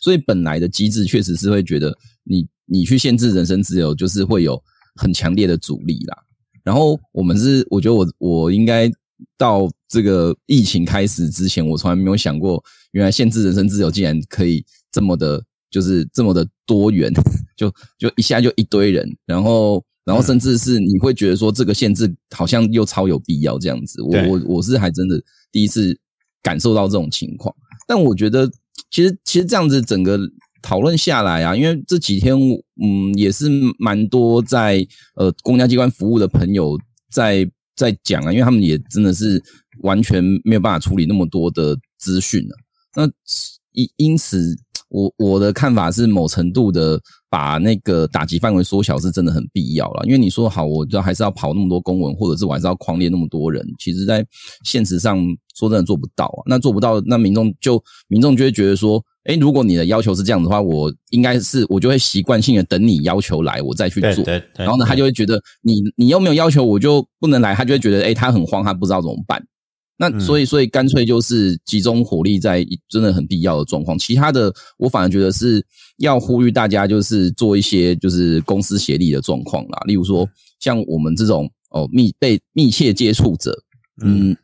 所以本来的机制确实是会觉得你你去限制人身自由，就是会有很强烈的阻力啦。然后我们是，我觉得我我应该到这个疫情开始之前，我从来没有想过，原来限制人身自由竟然可以这么的，就是这么的多元，就就一下就一堆人，然后然后甚至是你会觉得说这个限制好像又超有必要这样子。我我我是还真的第一次感受到这种情况，但我觉得其实其实这样子整个讨论下来啊，因为这几天嗯也是蛮多在呃公家机关服务的朋友在在讲啊，因为他们也真的是完全没有办法处理那么多的资讯啊。那因因此，我我的看法是，某程度的把那个打击范围缩小是真的很必要了。因为你说好，我就还是要跑那么多公文，或者是我还是要狂猎那么多人，其实在现实上说真的做不到啊。那做不到，那民众就民众就会觉得说，诶，如果你的要求是这样的话，我应该是我就会习惯性的等你要求来，我再去做。对对对然后呢，他就会觉得你你又没有要求，我就不能来，他就会觉得，哎，他很慌，他不知道怎么办。那嗯所以，所以干脆就是集中火力在真的很必要的状况。其他的，我反而觉得是要呼吁大家，就是做一些就是公司协力的状况啦。例如说，像我们这种哦密被密切接触者，嗯，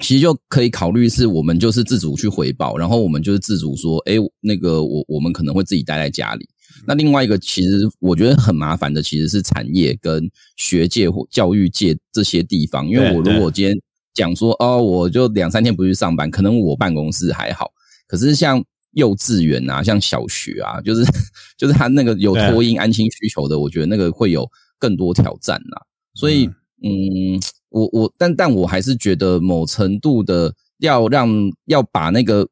其实就可以考虑是我们就是自主去回报，然后我们就是自主说，哎，那个我我们可能会自己待在家里。那另外一个，其实我觉得很麻烦的，其实是产业跟学界或教育界这些地方，因为我如果今天讲说哦，我就两三天不去上班，可能我办公室还好，可是像幼稚园啊，像小学啊，就是 就是他那个有托婴安心需求的，我觉得那个会有更多挑战啊。所以，嗯，我我但但我还是觉得某程度的要让要把那个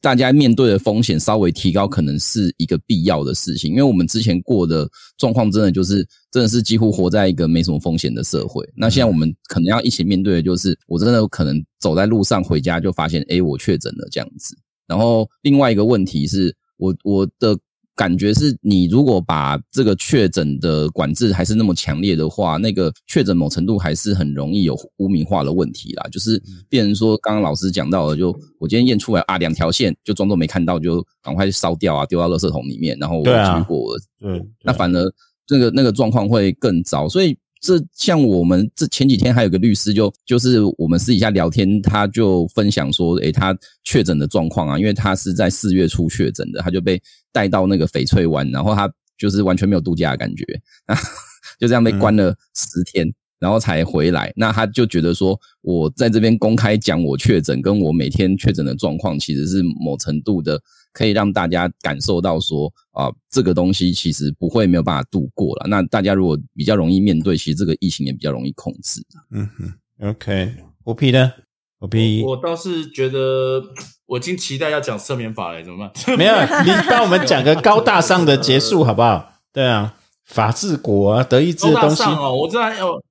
大家面对的风险稍微提高，可能是一个必要的事情，因为我们之前过的状况真的就是真的是几乎活在一个没什么风险的社会。那现在我们可能要一起面对的就是，我真的有可能走在路上回家就发现，哎，我确诊了这样子。然后另外一个问题是我我的感觉是你如果把这个确诊的管制还是那么强烈的话，那个确诊某程度还是很容易有污名化的问题啦。就是变成说，刚刚老师讲到的，就我今天验出来啊，两条线就装作没看到，就赶快烧掉啊，丢到垃圾桶里面，然后我对啊继续过我的对，那反而那个那个状况会更糟。所以这像我们这前几天还有个律师就就是我们私底下聊天，他就分享说，诶，他确诊的状况啊，因为他是在四月初确诊的，他就被带到那个翡翠湾，然后他就是完全没有度假的感觉，就这样被关了十天。然后才回来，那他就觉得说，我在这边公开讲我确诊，跟我每天确诊的状况，其实是某程度的可以让大家感受到说，啊、这个东西其实不会没有办法度过了。那大家如果比较容易面对，其实这个疫情也比较容易控制。嗯哼，OK，我皮呢？我皮我倒是觉得，我已经期待要讲赦免法了，怎么办？没有，你帮我们讲个高大上的结束好不好？对啊，法治国啊，德意志的东西，哦，我知道有。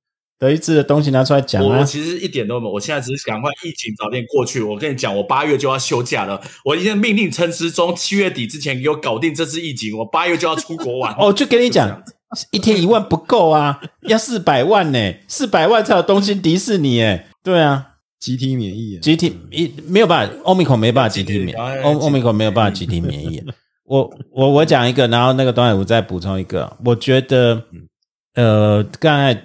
德意志的东西拿出来讲啊。我我其实一点都没有，我现在只是赶快疫情早点过去。我跟你讲，我八月就要休假了，我已经命令陈时中七月底之前给我搞定这次疫情，我八月就要出国玩。哦，就跟你讲，一天一万不够啊，要四百万呢，四百万才有东京迪士尼哎。对啊，集体免疫啊，集体一没有办法，欧米孔没办法集体免，哎欧欧米孔没有办法集体免疫。我我我讲一个，然后那个东海我再补充一个。我觉得，呃，刚才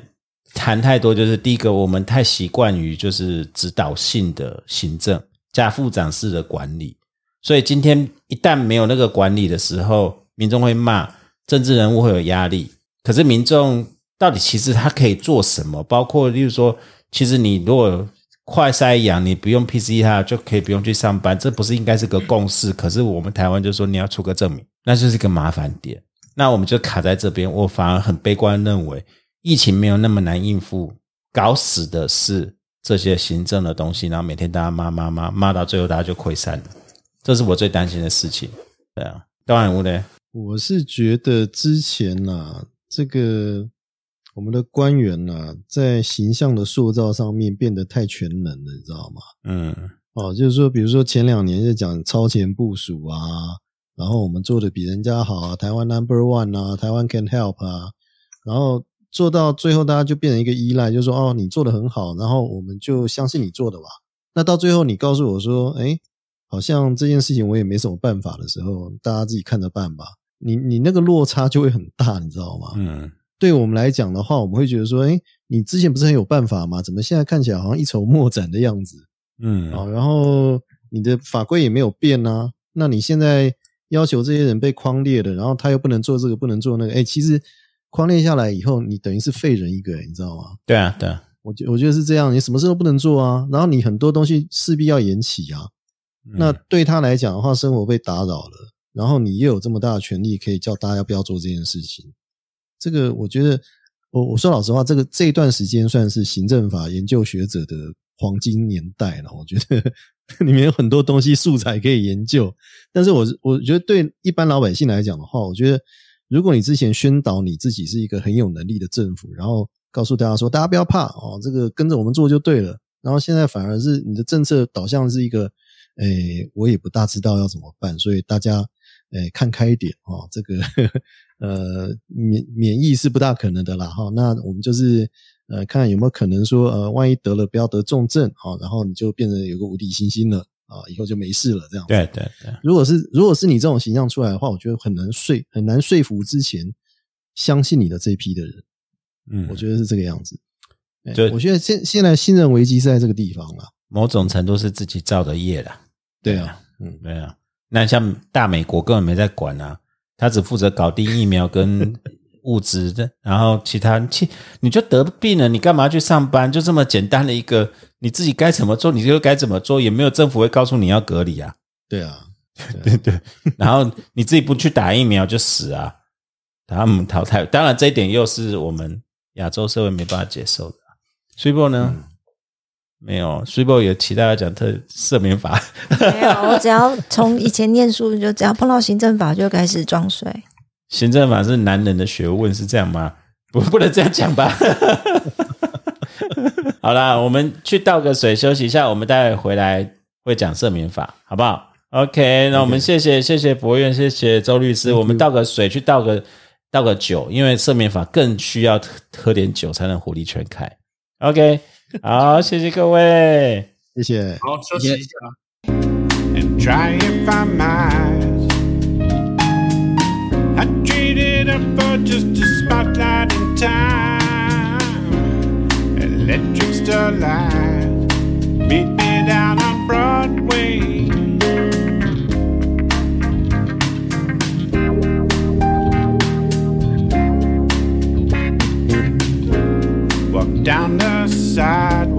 谈太多，就是第一个，我们太习惯于就是指导性的行政加副长式的管理，所以今天一旦没有那个管理的时候，民众会骂，政治人物会有压力。可是民众到底其实他可以做什么？包括例如说，其实你如果快筛阳，你不用 PCR 就可以不用去上班，这不是应该是个共识？可是我们台湾就说你要出个证明，那就是一个麻烦点。那我们就卡在这边，我反而很悲观，认为疫情没有那么难应付，搞死的是这些行政的东西，然后每天大家骂骂骂骂到最后大家就溃散了，这是我最担心的事情。对啊，当然无呢，我是觉得之前呐、这个我们的官员呐、在形象的塑造上面变得太全能了，你知道吗？嗯哦，就是说，比如说前两年就讲超前部署啊，然后我们做的比人家好啊，台湾 Number One 啊，台湾 Can Help 啊，然后做到最后，大家就变成一个依赖，就说哦，你做的很好，然后我们就相信你做的吧。那到最后，你告诉我说，哎，好像这件事情我也没什么办法的时候，大家自己看着办吧。你你那个落差就会很大，你知道吗？嗯，对我们来讲的话，我们会觉得说，哎，你之前不是很有办法吗？怎么现在看起来好像一筹莫展的样子？嗯，啊，然后你的法规也没有变啊，那你现在要求这些人被框列的，然后他又不能做这个，不能做那个，哎，其实框列下来以后，你等于是废人一个，你知道吗？对啊，对啊，我觉我觉得是这样，你什么事都不能做啊，然后你很多东西势必要延期啊，那对他来讲的话，生活被打扰了，然后你又有这么大的权利可以叫大家不要做这件事情，这个我觉得，我我说老实话，这个这一段时间算是行政法研究学者的黄金年代了，我觉得 里面有很多东西素材可以研究，但是我我觉得对一般老百姓来讲的话，我觉得如果你之前宣导你自己是一个很有能力的政府，然后告诉大家说大家不要怕哦，这个跟着我们做就对了，然后现在反而是你的政策导向是一个。诶，我也不大知道要怎么办，所以大家诶看开一点哦。这个呵呵 呃免免疫是不大可能的啦哈。那我们就是呃看有没有可能说呃万一得了不要得重症啊，然后你就变成有个无敌星星了啊，以后就没事了这样。对对对。如果是如果是你这种形象出来的话，我觉得很难说很难说服之前相信你的这一批的人。嗯，我觉得是这个样子。对，我觉得现现在信任危机是在这个地方了。某种程度是自己造的业了。对啊，嗯，对啊，那像大美国根本没在管啊，他只负责搞定疫苗跟物质的，然后其他，其你就得病了，你干嘛去上班？就这么简单的一个，你自己该怎么做你就该怎么做，也没有政府会告诉你要隔离啊。对啊，对对，然后你自己不去打疫苗就死啊，他们淘汰。当然这一点又是我们亚洲社会没办法接受的。所以不呢？没有，水波有其他讲特赦免法。没有，我只要从以前念书，就只要碰到行政法就开始装睡。行政法是男人的学问，是这样吗？不，不能这样讲吧。好啦，我们去倒个水休息一下，我们待会回来会讲赦免法，好不好？OK，那我们谢谢谢谢博院，谢谢周律师。我们倒个水，去倒个倒个酒，因为赦免法更需要喝点酒才能火力全开。OK。好，谢谢各位，谢谢。好，休息一下。I traded up for just a spotlight in time. Electric starlight beat me down on Broadway. Walk down the side.